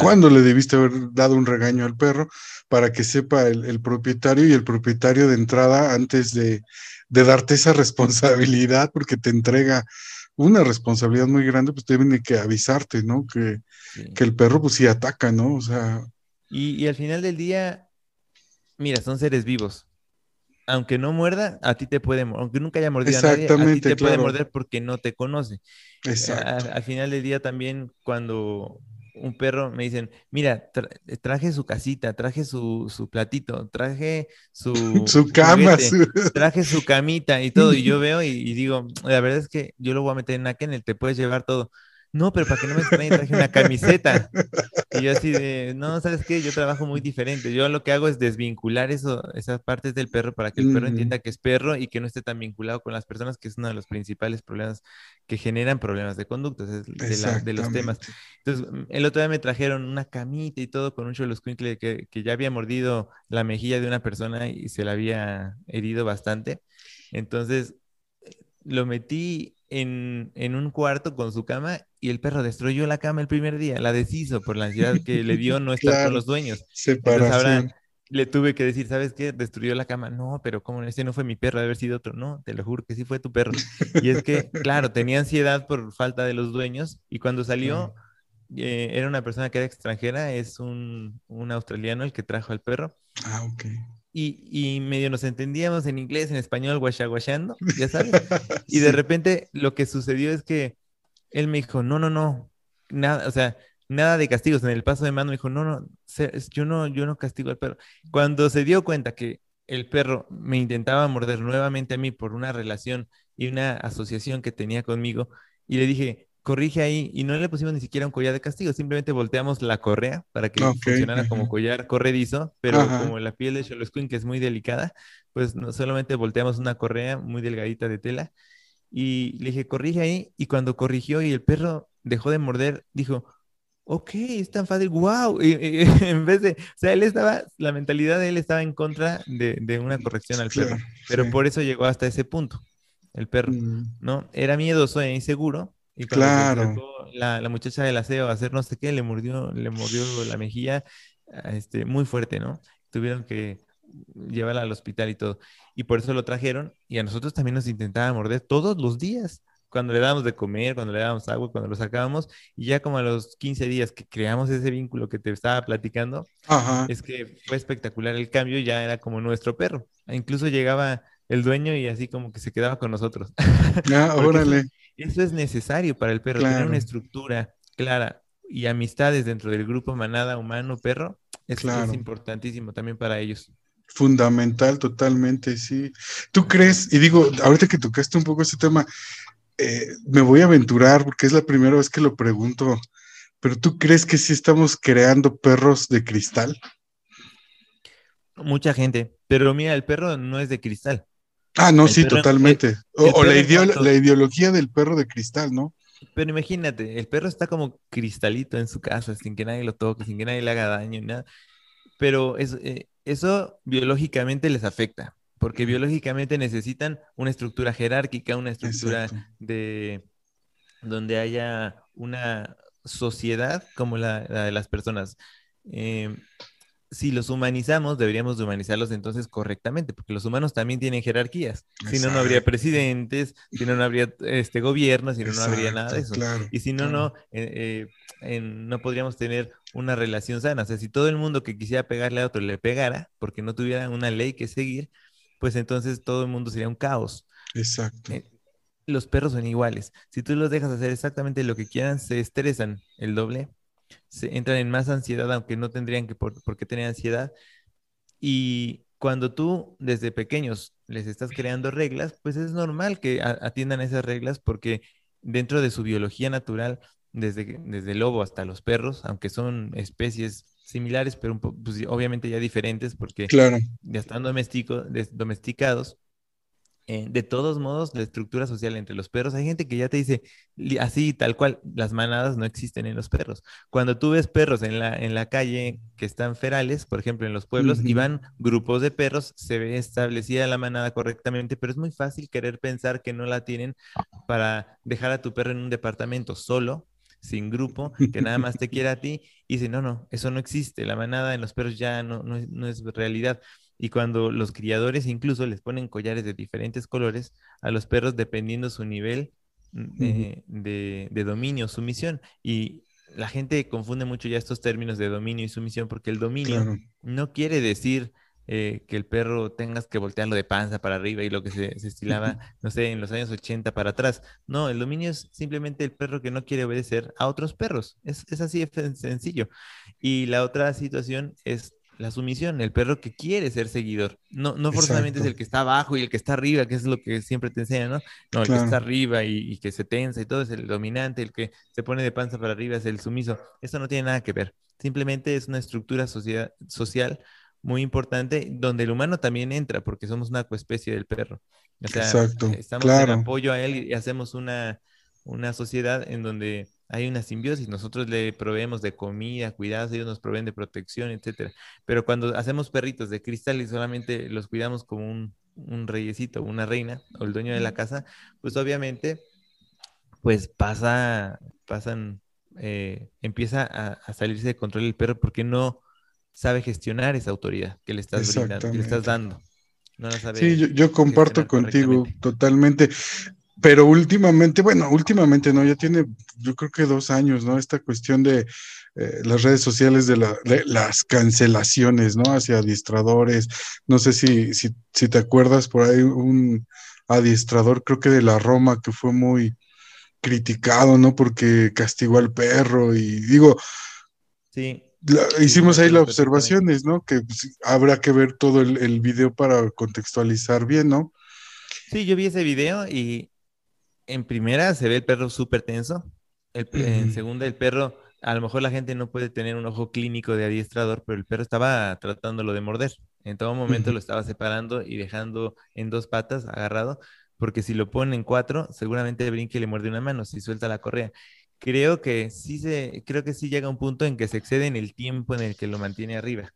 ¿Cuándo le debiste haber dado un regaño al perro para que sepa el, propietario y el propietario de entrada antes de, de darte esa [laughs] responsabilidad porque te entrega una responsabilidad muy grande, pues tienen que avisarte, ¿no? Que, el perro pues sí ataca, ¿no? O sea... Y, al final del día, mira, son seres vivos. Aunque no muerda, a ti te puede, aunque nunca haya mordido a nadie, a ti te puede morder porque no te conoce. Exacto. al final del día también cuando un perro, me dicen, mira, traje su casita, traje su, su platito, traje su, [laughs] su cama, traje su camita y todo. Y yo [laughs] veo y, digo, la verdad es que yo lo voy a meter en la kennel, te puedes llevar todo. No, pero para que no me extrañe, traje una camiseta. Y yo así de, no, ¿sabes qué? Yo trabajo muy diferente. Yo lo que hago es desvincular eso, esas partes del perro para que el perro entienda que es perro y que no esté tan vinculado con las personas, que es uno de los principales problemas que generan problemas de conducta, de, de, los temas. Entonces, mm, el otro día me trajeron una camita y todo con un cholo que, que ya había mordido la mejilla de una persona y se la había herido bastante. Entonces, lo metí en, en, un cuarto con su cama y el perro destruyó la cama el primer día, la deshizo por la ansiedad que le dio no [laughs] estar con los dueños. Entonces ahora le tuve que decir, ¿sabes qué? Destruyó la cama. No, pero ¿cómo? Este no fue mi perro, debe haber sido otro. No, te lo juro que sí fue tu perro. Y es que, [laughs] claro, tenía ansiedad por falta de los dueños y cuando salió, eh, era una persona que era extranjera, es un, un australiano el que trajo al perro. Ah, ok y, medio nos entendíamos en inglés, en español, guachaguachando, ya sabes. [laughs] Y de repente lo que sucedió es que él me dijo, no, no, no, nada, o sea, nada de castigos. En el paso de mano me dijo, no, no, yo no, yo no castigo al perro. Cuando se dio cuenta que el perro me intentaba morder nuevamente a mí por una relación y una asociación que tenía conmigo, y le dije, corrige ahí y no le pusimos ni siquiera un collar de castigo, simplemente volteamos la correa para que funcionara como collar corredizo, pero como la piel de Queen que es muy delicada, pues no, solamente volteamos una correa muy delgadita de tela Y le dije, corrige ahí. Y cuando corrigió y el perro dejó de morder, dijo, ok, es tan fácil, wow. Y, [laughs] en vez de, o sea, él estaba, la mentalidad de él estaba en contra de, de una corrección al perro, pero por eso llegó hasta ese punto, el perro, mm. ¿no? Era miedoso e inseguro. Y claro. la, la, muchacha del aseo a hacer no sé qué, le mordió, le mordió la mejilla este, muy fuerte, ¿no? Tuvieron que llevarla al hospital y todo. Y por eso lo trajeron y a nosotros también nos intentaba morder todos los días cuando le dábamos de comer, cuando le dábamos agua, cuando lo sacábamos, y ya como a los 15 días que creamos ese vínculo que te estaba platicando, es que fue espectacular el cambio, ya era como nuestro perro. Incluso llegaba el dueño y así como que se quedaba con nosotros. [laughs] Ah, órale. Eso, es necesario para el perro, tener una estructura clara y amistades dentro del grupo manada humano-perro, es, es importantísimo también para ellos. Fundamental, totalmente, sí. ¿Tú crees, y digo, ahorita que tocaste un poco ese tema, eh, me voy a aventurar porque es la primera vez que lo pregunto, pero ¿tú crees que sí estamos creando perros de cristal? Mucha gente, pero mira, el perro no es de cristal. Ah, no, sí, totalmente. o, la, ideología del perro de cristal, ¿no? Pero imagínate, el perro está como cristalito en su casa, sin que nadie lo toque, sin que nadie le haga daño, nada. Pero eh, eso biológicamente les afecta porque biológicamente necesitan una estructura jerárquica, una estructura de donde haya una sociedad como la, de las personas. Em, si los humanizamos, deberíamos de humanizarlos entonces correctamente, porque los humanos también tienen jerarquías. Si no, no habría presidentes, si no, no habría este gobierno, si no, no habría nada de eso. y si no, no, eh, eh, no podríamos tener una relación sana. O sea, si todo el mundo que quisiera pegarle a otro le pegara, porque no tuviera una ley que seguir, pues entonces todo el mundo sería un caos. Exacto. Eh, los perros son iguales. Si tú los dejas hacer exactamente lo que quieran, se estresan el doble, se entran en más ansiedad, aunque no tendrían que por, qué tener ansiedad. Y cuando tú desde pequeños les estás creando reglas, pues es normal que atiendan esas reglas porque dentro de su biología natural, desde, desde el lobo hasta los perros, aunque son especies similares, pero pues, obviamente ya diferentes porque ya están domesticados. Eh, de todos modos, la estructura social entre los perros, hay gente que ya te dice así, tal cual, las manadas no existen en los perros. Cuando tú ves perros en la, en la calle que están ferales, por ejemplo, en los pueblos, y van grupos de perros, se ve establecida la manada correctamente, pero es muy fácil querer pensar que no la tienen para dejar a tu perro en un departamento solo sin grupo, [laughs] que nada más te quiere a ti, y dice, no, no, eso no existe, la manada en los perros ya no, no, es, no es realidad. Y cuando los criadores incluso les ponen collares de diferentes colores a los perros dependiendo su nivel de, de, de dominio, sumisión. Y la gente confunde mucho ya estos términos de dominio y sumisión porque el dominio no quiere decir eh, que el perro tengas que voltearlo de panza para arriba y lo que se, estilaba, [laughs] no sé, en los años 80 para atrás. No, el dominio es simplemente el perro que no quiere obedecer a otros perros. Es, así de sencillo. Y la otra situación es la sumisión, el perro que quiere ser seguidor. No, no forzosamente es el que está abajo y el que está arriba, que es lo que siempre te enseñan, ¿no? No, el que está arriba y, que se tensa y todo es el dominante, el que se pone de panza para arriba es el sumiso. Eso no tiene nada que ver. Simplemente es una estructura social muy importante, donde el humano también entra, porque somos una coespecie del perro. O sea, Exacto, estamos en apoyo a él y hacemos una, una sociedad en donde hay una simbiosis. Nosotros le proveemos de comida, cuidados, ellos nos proveen de protección, etcétera. Pero cuando hacemos perritos de cristal y solamente los cuidamos como un, un reyesito, una reina o el dueño de la casa, pues obviamente, pues pasa, pasan, eh, empieza a, a salirse de control el perro porque no sabe gestionar esa autoridad que le estás brindando, que le estás dando. sí, yo, comparto contigo totalmente. Pero últimamente, bueno, últimamente no, ya tiene, yo creo que dos años, ¿no? Esta cuestión de eh, las redes sociales de, las cancelaciones, ¿no? Hacia adiestradores. No sé si, si, si te acuerdas por ahí un adiestrador, creo que de la Roma, que fue muy criticado, ¿no? Porque castigó al perro y digo, sí hicimos ahí las observaciones, ¿no? Que pues, habrá que ver todo el, video para contextualizar bien, ¿no? Sí, yo vi ese video y en primera se ve el perro súper tenso. En segunda, el perro, a lo mejor la gente no puede tener un ojo clínico de adiestrador, pero el perro estaba tratándolo de morder. En todo momento lo estaba separando y dejando en dos patas agarrado porque si lo ponen en cuatro, seguramente brinque y le muerde una mano si suelta la correa. Creo que sí se, creo que sí llega un punto en que se excede en el tiempo en el que lo mantiene arriba.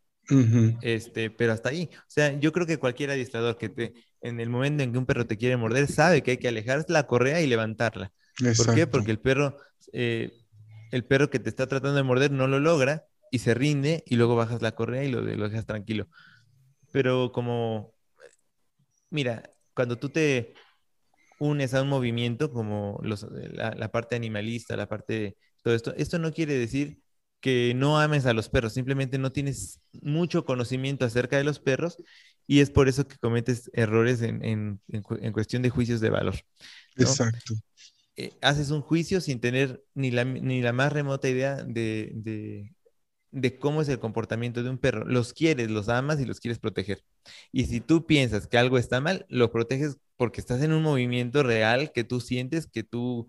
Este, pero hasta ahí. O sea, yo creo que cualquier adiestrador que te, en el momento en que un perro te quiere morder, sabe que hay que alejar la correa y levantarla. ¿Por qué? Porque el perro, eh, el perro que te está tratando de morder no lo logra y se rinde y luego bajas la correa y lo, lo dejas tranquilo. Pero como, mira, cuando tú te unes a un movimiento como los, la, la, parte animalista, la parte de todo esto, esto no quiere decir que no ames a los perros, simplemente no tienes mucho conocimiento acerca de los perros y es por eso que cometes errores en, en, en cuestión de juicios de valor. Exacto. Eh, haces un juicio sin tener ni la, ni la más remota idea de, de, de, cómo es el comportamiento de un perro. Los quieres, los amas y los quieres proteger. Y si tú piensas que algo está mal, lo proteges porque estás en un movimiento real que tú sientes que tú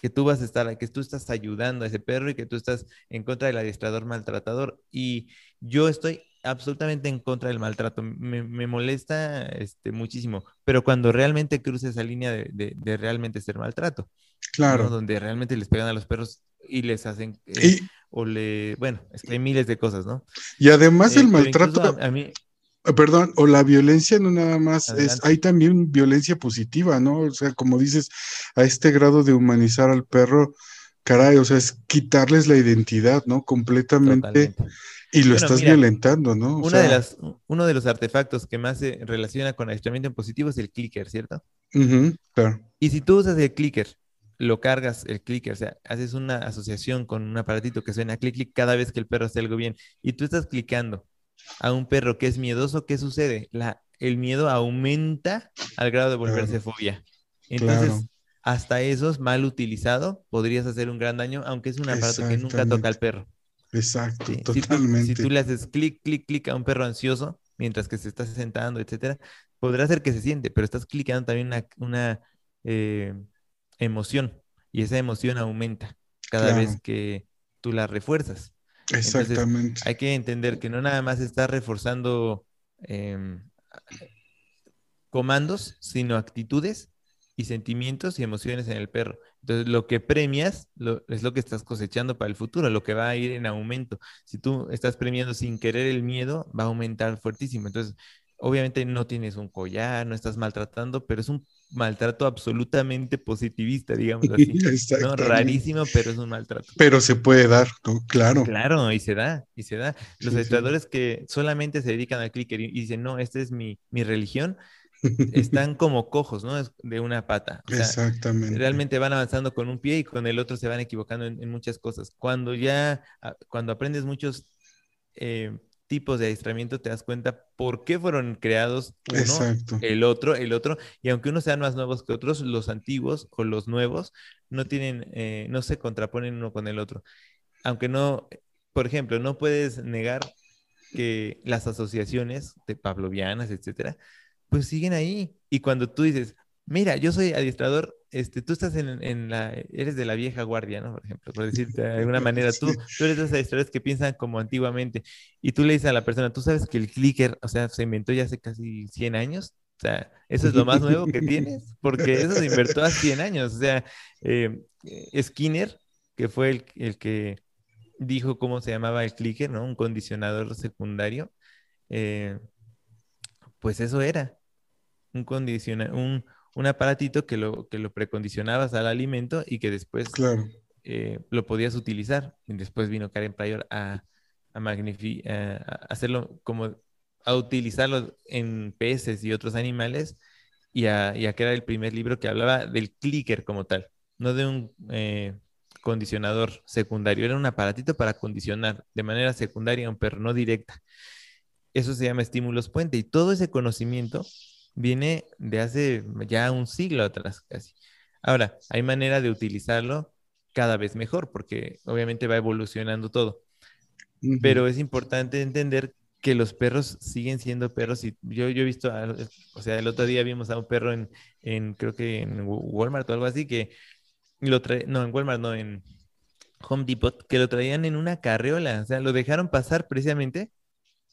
que tú vas a estar, que tú estás ayudando a ese perro y que tú estás en contra del adiestrador maltratador. Y yo estoy absolutamente en contra del maltrato. Me, me molesta este, muchísimo, pero cuando realmente cruce esa línea de, de, realmente ser maltrato. Claro. Donde realmente les pegan a los perros y les hacen... Eh, o le... Bueno, es que hay miles de cosas, ¿no? Y además el eh, maltrato... a mí, perdón, o la violencia no nada más es, hay también violencia positiva, ¿no? O sea, como dices, a este grado de humanizar al perro, caray, o sea, es quitarles la identidad, ¿no? Completamente. Y lo estás violentando, ¿no? una de las, uno de los artefactos que más se relaciona con aislamiento en positivo es el clicker, ¿cierto? claro. Y si tú usas el clicker, lo cargas el clicker, o sea, haces una asociación con un aparatito que suena clic, clic cada vez que el perro hace algo bien, y tú estás clicando a un perro que es miedoso, ¿qué sucede? La, el miedo aumenta al grado de volverse fobia. Entonces, hasta esos mal utilizado podrías hacer un gran daño, aunque es un aparato que nunca toca al perro. Exacto, totalmente. Si tú, le haces clic, clic, clic a un perro ansioso mientras que se está sentando, etcétera, podrá ser que se siente, pero estás clicando también una, una eh, emoción y esa emoción aumenta cada vez que tú la refuerzas. Exactamente. hay que entender que no nada más está reforzando em, comandos, sino actitudes y sentimientos y emociones en el perro. Entonces, lo que premias es lo que estás cosechando para el futuro, lo que va a ir en aumento. Si tú estás premiando sin querer el miedo, va a aumentar fuertísimo. Entonces, obviamente no tienes un collar, no estás maltratando, pero es un maltrato absolutamente positivista, digamos así. [laughs] ¿no? Rarísimo, pero es un maltrato. Pero se puede dar, claro. Claro, y se da, y se da. Los sí, que solamente se dedican al clicker y, dicen, no, esta es mi, mi religión, [laughs] están como cojos, ¿no? De una pata. Exactamente. Realmente van avanzando con un pie y con el otro se van equivocando en, muchas cosas. Cuando ya, ah, cuando aprendes muchos eh, tipos de adiestramiento te das cuenta por qué fueron creados uno, el otro, el otro, y aunque unos sean más nuevos que otros, los antiguos o los nuevos no tienen, eh, no se contraponen uno con el otro. Aunque no, por ejemplo, no puedes negar que las asociaciones de pavlovianas, etcétera, pues siguen ahí. Y cuando tú dices, mira, yo soy adiestrador, este, tú estás en, la, eres de la vieja guardia, ¿no? Por ejemplo, por decirte de alguna manera, [laughs] tú, tú eres de esas adiestradores que piensan como antiguamente y tú le dices a la persona, tú sabes que el clicker, o sea, se inventó ya hace casi 100 años, o sea, eso es lo más nuevo que tienes, [laughs] porque eso se inventó hace 100 años, o sea, eh, Skinner, que fue el, el, que dijo cómo se llamaba el clicker, ¿no? Un condicionador secundario, eh, pues eso era, un condicionador, un un aparatito que lo, que lo precondicionabas al alimento y que después eh, lo podías utilizar. Y después vino Karen Pryor a, a, hacerlo como a utilizarlo en peces y otros animales y a, y a, crear el primer libro que hablaba del clicker como tal, no de un eh, condicionador secundario, era un aparatito para condicionar de manera secundaria a un perro, no directa. Eso se llama estímulos puente y todo ese conocimiento viene de hace ya un siglo atrás casi. Ahora, hay manera de utilizarlo cada vez mejor porque obviamente va evolucionando todo. Pero es importante entender que los perros siguen siendo perros y yo, yo he visto, o sea, el otro día vimos a un perro en, en creo que en Walmart o algo así que lo trae, no, en Walmart, no, en Home Depot, que lo traían en una carriola, o sea, lo dejaron pasar precisamente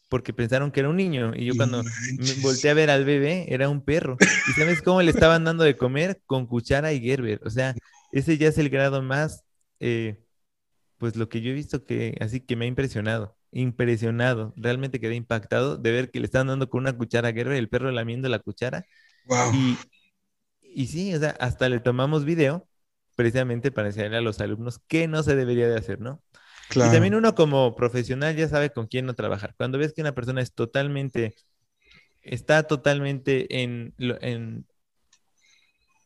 porque pensaron que era un niño. Y yo cuando me volteé a ver al bebé, era un perro. ¿Y sabes cómo le estaban dando de comer? Con cuchara y Gerber. O sea, ese ya es el grado más, eh, pues lo que yo he visto que, así que me ha impresionado. Impresionado. Realmente quedé impactado de ver que le estaban dando con una cuchara a Gerber, el perro lamiendo la cuchara. Y, y sí, o sea, hasta le tomamos video precisamente para enseñarle a los alumnos qué no se debería de hacer, ¿no? Y también uno como profesional ya sabe con quién no trabajar. Cuando ves que una persona es totalmente, está totalmente en, en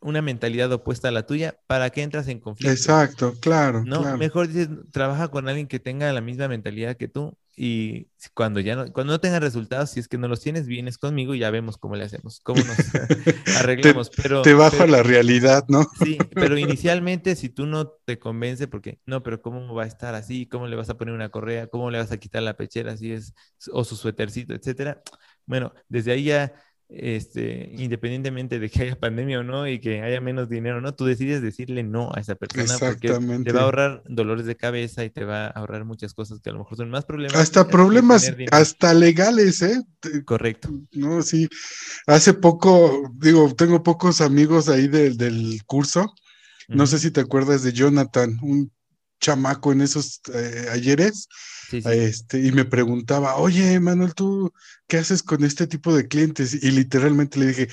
una mentalidad opuesta a la tuya, ¿para qué entras en conflicto? Exacto, claro. No, mejor dices, trabaja con alguien que tenga la misma mentalidad que tú y cuando ya no, cuando no tengas resultados, si es que no los tienes, vienes conmigo y ya vemos cómo le hacemos, cómo nos [laughs] arreglamos. te, pero te baja la realidad, ¿no? sí, pero [laughs] inicialmente si tú no te convence, porque no, pero cómo va a estar así, cómo le vas a poner una correa, cómo le vas a quitar la pechera, así es, o su suétercito, etcétera. Bueno, desde ahí ya este, independientemente de que haya pandemia o no y que haya menos dinero, ¿no? Tú decides decirle no a esa persona porque te va a ahorrar dolores de cabeza y te va a ahorrar muchas cosas que a lo mejor son más problemas. Hasta problemas, hasta legales, ¿eh? Correcto. No, sí. Hace poco, digo, tengo pocos amigos ahí del curso. No sé si te acuerdas de Jonathan, un chamaco en esos eh, ayeres este, y me preguntaba, oye, Manuel, ¿tú qué haces con este tipo de clientes? Y literalmente le dije,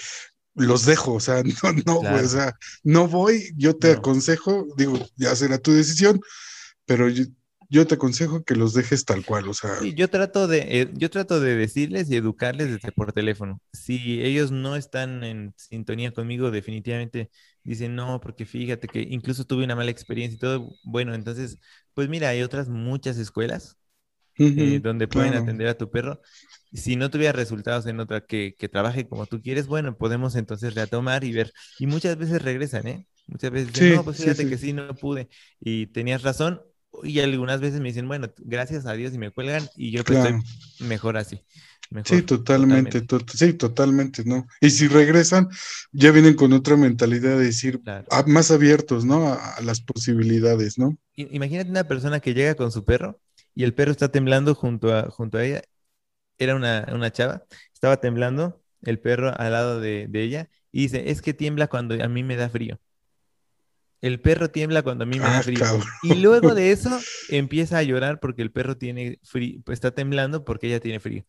los dejo, o sea, [laughs] no, no, o sea, no voy, yo te aconsejo, digo, ya será tu decisión, pero yo, te aconsejo que los dejes tal cual, o sea. yo trato de, eh, yo trato de decirles y educarles desde por teléfono. Si ellos no están en sintonía conmigo, definitivamente dicen no, porque fíjate que incluso tuve una mala experiencia y todo. Bueno, entonces, pues mira, hay otras muchas escuelas eh, donde pueden atender a tu perro. Si no tuviera resultados en otra que, que, trabaje como tú quieres, bueno, podemos entonces retomar y ver. Y muchas veces regresan, ¿eh? Muchas veces dicen, no, pues fíjate que sí, no pude. Y tenías razón. Y algunas veces me dicen, bueno, gracias a Dios y me cuelgan y yo pues estoy mejor así. sí, totalmente, sí, totalmente, ¿no? Y si regresan, ya vienen con otra mentalidad de decir, más abiertos, ¿no? A, a, las posibilidades, ¿no? Imagínate una persona que llega con su perro y el perro está temblando junto a, junto a ella. Era una, chava, estaba temblando el perro al lado de, ella y dice, es que tiembla cuando a mí me da frío. El perro tiembla cuando a mí me da ah, frío. Y luego de [laughs] eso empieza a llorar porque el perro tiene frío, pues está temblando porque ella tiene frío.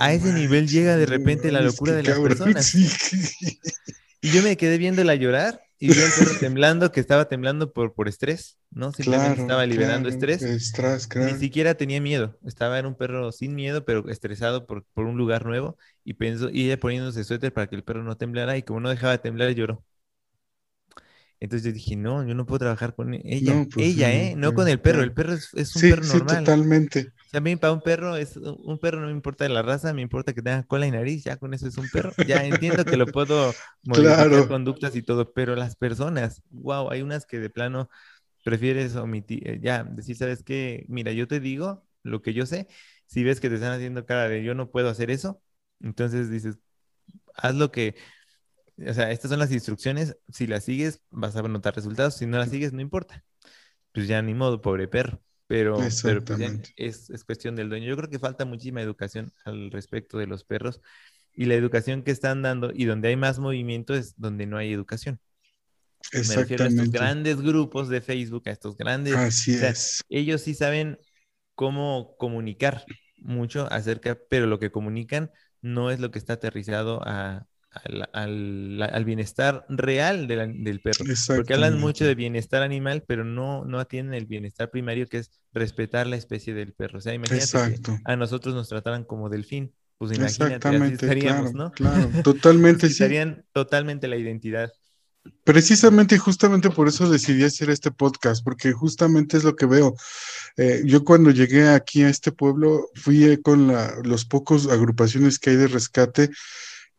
a ese nivel llega de repente la locura de las personas. Y yo me quedé viéndola llorar y vi al perro temblando, que estaba temblando por, por estrés, ¿no? Simplemente estaba liberando estrés. Ni siquiera tenía miedo. Estaba en un perro sin miedo, pero estresado por, por un lugar nuevo. Y pensó, y ella poniéndose suéter para que el perro no temblara. Y como no dejaba de temblar, lloró. Entonces yo dije, no, yo no puedo trabajar con ella. Pues ella, ¿eh? No con el perro. El perro es, un perro normal. Sí, totalmente. A mí para un perro, es un perro no me importa la raza, me importa que tenga cola y nariz, ya con eso es un perro. Ya entiendo que lo puedo [laughs] modificar conductas y todo, pero las personas, wow, hay unas que de plano prefieres omitir, eh, ya, decir, ¿sabes qué? Mira, yo te digo lo que yo sé, si ves que te están haciendo cara de yo no puedo hacer eso, entonces dices, haz lo que o sea, estas son las instrucciones, si las sigues vas a notar resultados, si no las sigues no importa. Pues ya ni modo, pobre perro. Pero, pues es, es, cuestión del dueño. Yo creo que falta muchísima educación al respecto de los perros y la educación que están dando y donde hay más movimiento es donde no hay educación. Me refiero a estos grandes grupos de Facebook, a estos grandes. Así es. Ellos sí saben cómo comunicar mucho acerca, pero lo que comunican no es lo que está aterrizado a, al, bienestar real del perro. Porque hablan mucho de bienestar animal, pero no, no atienden el bienestar primario, que es respetar la especie del perro. O sea, imagínate que a nosotros nos trataran como delfín. Pues imagínate, así estaríamos, ¿no? Claro, [laughs] totalmente. Estarían totalmente la identidad. Precisamente y justamente por eso decidí hacer este podcast, porque justamente es lo que veo. Eh, yo cuando llegué aquí a este pueblo fui con los pocos agrupaciones que hay de rescate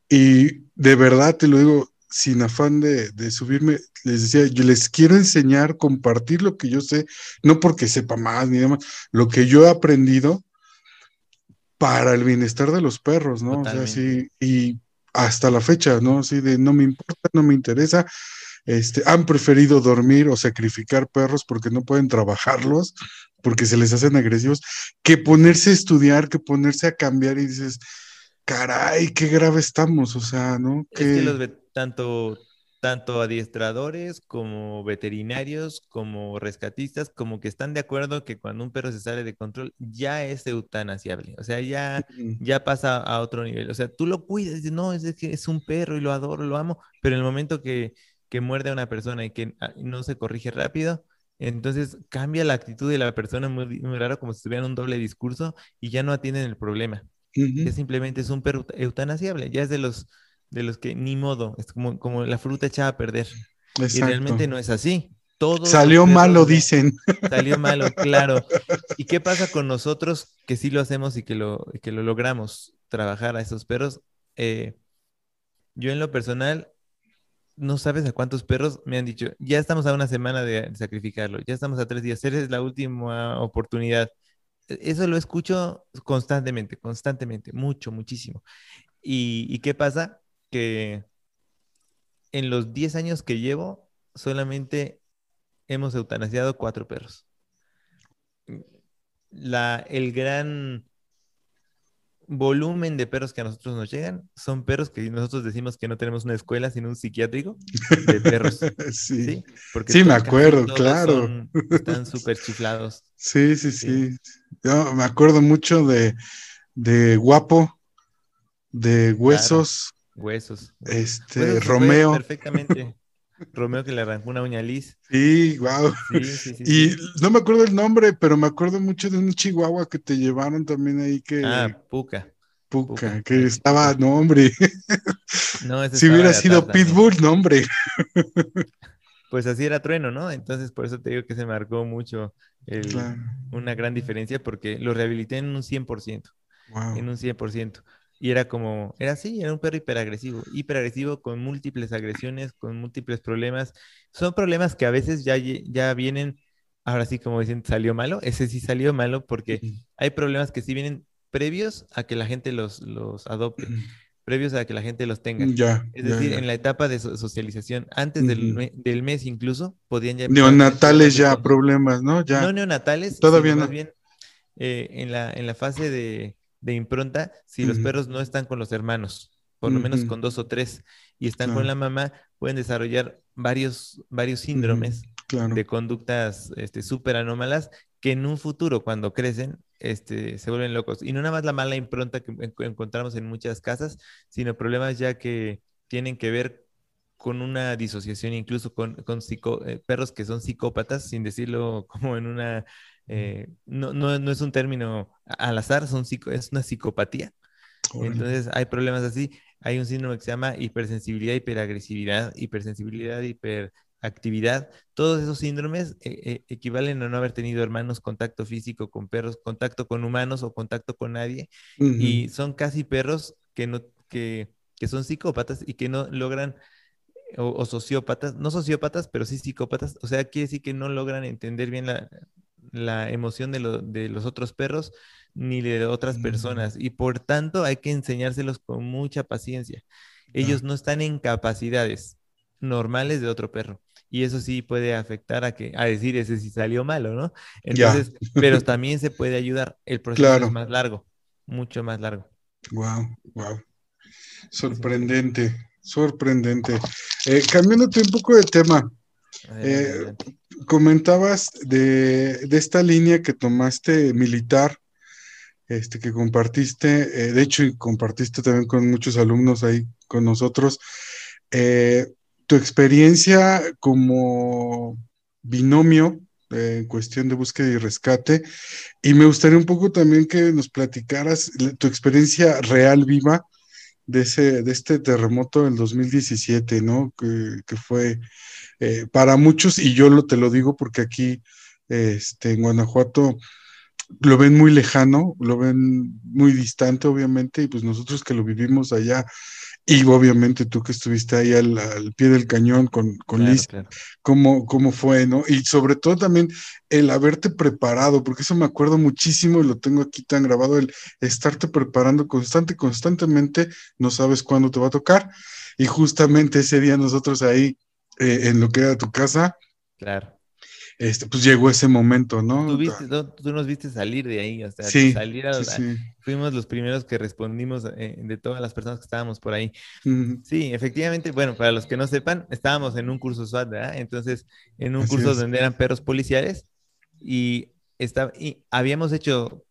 y de verdad te lo digo, sin afán de, subirme, les decía, yo les quiero enseñar, compartir lo que yo sé, no porque sepa más ni demás, lo que yo he aprendido para el bienestar de los perros, ¿no? O sea, sí, y hasta la fecha, ¿no? Así de no me importa, no me interesa. este, han preferido dormir o sacrificar perros porque no pueden trabajarlos, porque se les hacen agresivos, que ponerse a estudiar, que ponerse a cambiar y dices, caray, qué grave estamos, o sea, ¿no? Es que los tanto, tanto adiestradores como veterinarios, como rescatistas, como que están de acuerdo que cuando un perro se sale de control ya es eutanasiable, o sea, ya, ya pasa a otro nivel, o sea, tú lo cuidas, no, es que es un perro y lo adoro, lo amo, pero en el momento que que muerde a una persona y que ah, no se corrige rápido, entonces cambia la actitud de la persona muy, muy raro, como si tuvieran un doble discurso y ya no atienden el problema. Ya simplemente es un perro eutanasiable, ya es de los, de los que ni modo, es como, como la fruta echada a perder. Y realmente no es así. Todo salió malo, dicen. [laughs] Salió malo, claro. [laughs] ¿Y qué pasa con nosotros que sí lo hacemos y que lo, que lo logramos trabajar a esos perros? Eh, yo en lo personal no sabes a cuántos perros me han dicho, ya estamos a una semana de, sacrificarlo, ya estamos a tres días, eres la última oportunidad. Eso lo escucho constantemente, constantemente, mucho, muchísimo. ¿Y, qué pasa? Que en los 10 años que llevo, solamente hemos eutanasiado cuatro perros. La, el gran volumen de perros que a nosotros nos llegan son perros que nosotros decimos que no tenemos una escuela, sino un psiquiátrico de perros. [laughs] sí, sí, me acuerdo, claro. están súper chiflados. Sí, sí, sí, Yo me acuerdo mucho de, de Guapo, de Huesos. Huesos. Este, Romeo. Perfectamente. Romeo que le arrancó una uña lis. Sí, wow. [laughs] y no me acuerdo el nombre, pero me acuerdo mucho de un chihuahua que te llevaron también ahí que. Ah, Puca. Puca, que estaba, no, hombre. No, si hubiera sido Pitbull, no, hombre. [laughs] Pues así era Trueno, ¿no? Entonces, por eso te digo que se marcó mucho una gran diferencia porque lo rehabilité en un 100%. Wow. En un 100%. Y era como, era así, era un perro hiperagresivo, hiperagresivo con múltiples agresiones, con múltiples problemas. Son problemas que a veces ya, ya vienen, ahora sí como dicen, salió malo, ese sí salió malo porque hay problemas que sí vienen previos a que la gente los, los adopte, previos a que la gente los tenga. es decir, en la etapa de socialización, antes del, del, mes incluso, podían ya... Neonatales ya problemas, ¿no? Ya. No neonatales, todavía no. Más bien, eh, en, la, en la fase de de impronta si los perros no están con los hermanos, por lo menos con dos o tres, y están con la mamá, pueden desarrollar varios, varios síndromes de conductas este, súper anómalas que en un futuro, cuando crecen, este, se vuelven locos. Y no nada más la mala impronta que encontramos en muchas casas, sino problemas ya que tienen que ver con una disociación, incluso con, con eh, perros que son psicópatas, sin decirlo [laughs] como en una eh, no, no, es un término al azar, son es una psicopatía. Entonces hay problemas así. Hay un síndrome que se llama hipersensibilidad, hiperagresividad, hipersensibilidad, hiperactividad. Todos esos síndromes eh, eh, equivalen a no haber tenido hermanos, contacto físico con perros, contacto con humanos o contacto con nadie. Y son casi perros que, no, que, que son psicópatas y que no logran o, sociópatas, no sociópatas, pero sí psicópatas, o sea, quiere decir que no logran entender bien la, la emoción de, los otros perros ni de otras mm. personas y por tanto hay que enseñárselos con mucha paciencia. Ellos no están en capacidades normales de otro perro y eso sí puede afectar a que a decir ese sí salió malo, ¿no? Entonces, pero [laughs] también se puede ayudar. El proceso es más largo, mucho más largo. Wow, wow. Sorprendente, sorprendente. Eh, cambiándote un poco de tema, eh, comentabas de, esta línea que tomaste militar, este, que compartiste, eh, de hecho, y compartiste también con muchos alumnos ahí con nosotros, eh, tu experiencia como binomio en cuestión de búsqueda y rescate, y me gustaría un poco también que nos platicaras tu experiencia real viva de, ese, de este terremoto del 2017, ¿no? Que, que fue eh, para muchos, y yo lo, te lo digo porque aquí este, en Guanajuato lo ven muy lejano, lo ven muy distante, obviamente, y pues nosotros que lo vivimos allá, y obviamente tú que estuviste ahí al, pie del cañón con, con Liz, ¿cómo, ¿cómo, fue, no? Y sobre todo también el haberte preparado, porque eso me acuerdo muchísimo y lo tengo aquí tan grabado, el estarte preparando constante, constantemente, no sabes cuándo te va a tocar. Y justamente ese día nosotros ahí eh, en lo que era tu casa. Claro. Este, pues llegó ese momento, ¿no? Tú, viste, tú, nos viste salir de ahí, o sea, Sí, salir a, sí, sí. fuimos los primeros que respondimos eh, de todas las personas que estábamos por ahí. Sí, efectivamente, bueno, para los que no sepan, estábamos en un curso SWAT, ¿verdad? Entonces, en un Así curso es. donde eran perros policiales y, está, y habíamos hecho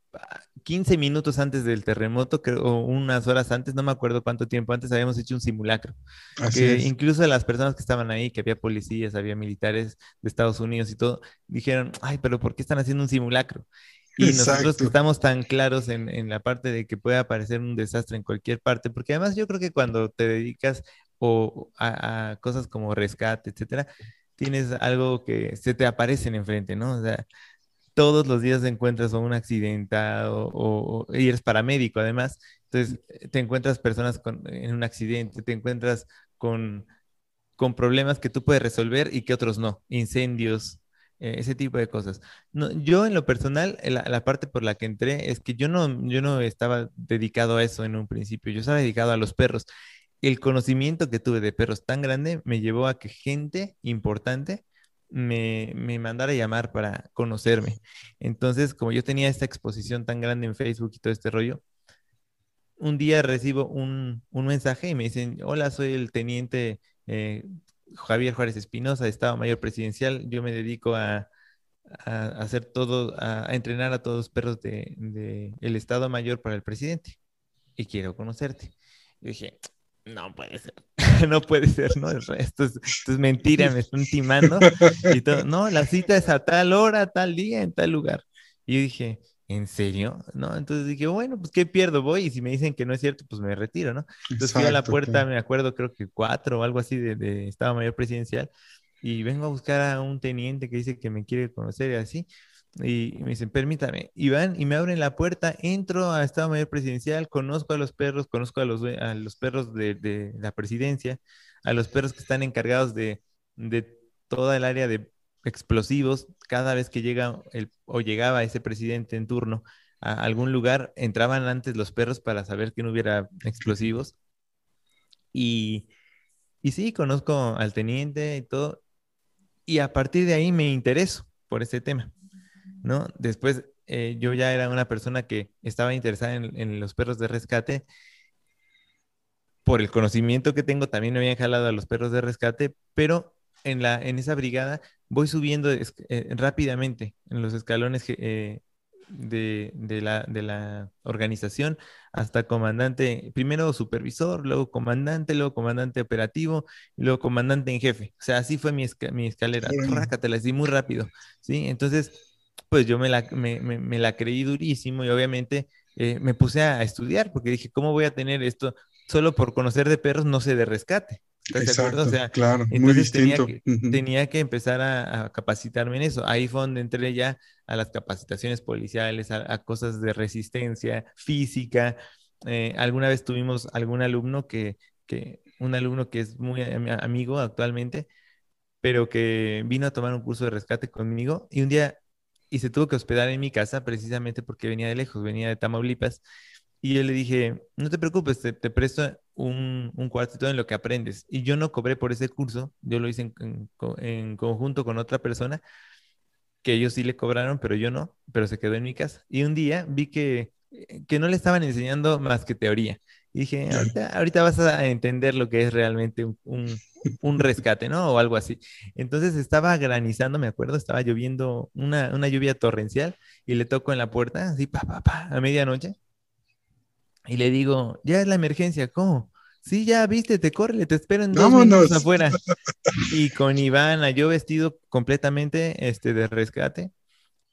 15 minutos antes del terremoto, creo, o unas horas antes, no me acuerdo cuánto tiempo antes, habíamos hecho un simulacro. Así que es. incluso las personas que estaban ahí, que había policías, había militares de Estados Unidos y todo, dijeron, ay, pero ¿por qué están haciendo un simulacro? Y nosotros que estamos tan claros en, en la parte de que puede aparecer un desastre en cualquier parte, porque además yo creo que cuando te dedicas o a, a cosas como rescate, etcétera, tienes algo que se te aparecen enfrente, ¿no? O sea, todos los días encuentras o un accidentado o, o- y eres paramédico además, entonces eh, te encuentras personas con, en un accidente, te encuentras con, con problemas que tú puedes resolver y que otros no, incendios, eh, ese tipo de cosas. No, yo en lo personal, la, la parte por la que entré es que yo no, yo no estaba dedicado a eso en un principio, yo estaba dedicado a los perros. El conocimiento que tuve de perros tan grande me llevó a que gente importante me, me mandara llamar para conocerme. Entonces, como yo tenía esta exposición tan grande en Facebook y todo este rollo, un día recibo un, un mensaje y me dicen, hola, soy el teniente eh, Javier Juárez Espinosa, Estado Mayor Presidencial. Yo me dedico a, hacer todo, a, entrenar a todos los perros de, de el Estado Mayor para el presidente y quiero conocerte. Yo dije, no puede ser, [laughs] no puede ser, ¿no? Esto es, esto es mentira, me están timando y todo. No, la cita es a tal hora, tal día, en tal lugar. Y yo dije, ¿en serio? ¿No? Entonces dije, bueno, pues ¿qué pierdo? Voy y si me dicen que no es cierto, pues me retiro, ¿no? Entonces fui a la Exacto, puerta, me acuerdo, creo que cuatro o algo así de, de Estado Mayor Presidencial y vengo a buscar a un teniente que dice que me quiere conocer y así. Y me dicen, permítame. Y van y me abren la puerta, entro a Estado Mayor Presidencial, conozco a los perros, conozco a los, a los perros de, de la presidencia, a los perros que están encargados de, de toda el área de explosivos. Cada vez que llega el, o llegaba ese presidente en turno a algún lugar, entraban antes los perros para saber que no hubiera explosivos. Y, y sí, conozco al teniente y todo. Y a partir de ahí me intereso por ese tema. ¿No? Después eh, yo ya era una persona que estaba interesada en, en, los perros de rescate. Por el conocimiento que tengo, también me habían jalado a los perros de rescate, pero en, la, en esa brigada voy subiendo eh, rápidamente en los escalones eh, de, de, la, de la organización hasta comandante, primero supervisor, luego comandante, luego comandante operativo y luego comandante en jefe. O sea, así fue mi, esca mi escalera. Rácatela, así muy rápido. ¿sí? Entonces, pues yo me la, me, me, me la creí durísimo y obviamente eh, me puse a estudiar porque dije, ¿cómo voy a tener esto solo por conocer de perros? No sé de rescate. ¿Estás Exacto, de acuerdo? O sea, claro, muy distinto. Tenía que, uh -huh. tenía que empezar a, a, capacitarme en eso. Ahí fue donde entré ya a las capacitaciones policiales, a, a cosas de resistencia física. Eh, alguna vez tuvimos algún alumno que, que, un alumno que es muy amigo actualmente, pero que vino a tomar un curso de rescate conmigo y un día y se tuvo que hospedar en mi casa precisamente porque venía de lejos, venía de Tamaulipas. Y yo le dije, no te preocupes, te, te presto un, un, cuartito en lo que aprendes. Y yo no cobré por ese curso, yo lo hice en, en, en, conjunto con otra persona, que ellos sí le cobraron, pero yo no, pero se quedó en mi casa. Y un día vi que, que no le estaban enseñando más que teoría. Y dije, ahorita, ahorita vas a entender lo que es realmente un, un, un, rescate, ¿no? O algo así. Entonces estaba granizando, me acuerdo, estaba lloviendo una, una lluvia torrencial y le toco en la puerta, así, pa, pa, pa, a medianoche. Y le digo, ya es la emergencia, ¿cómo? Sí, ya viste, te corre, te espero en dos Vámonos. minutos afuera. Y con Ivana, yo vestido completamente este, de rescate,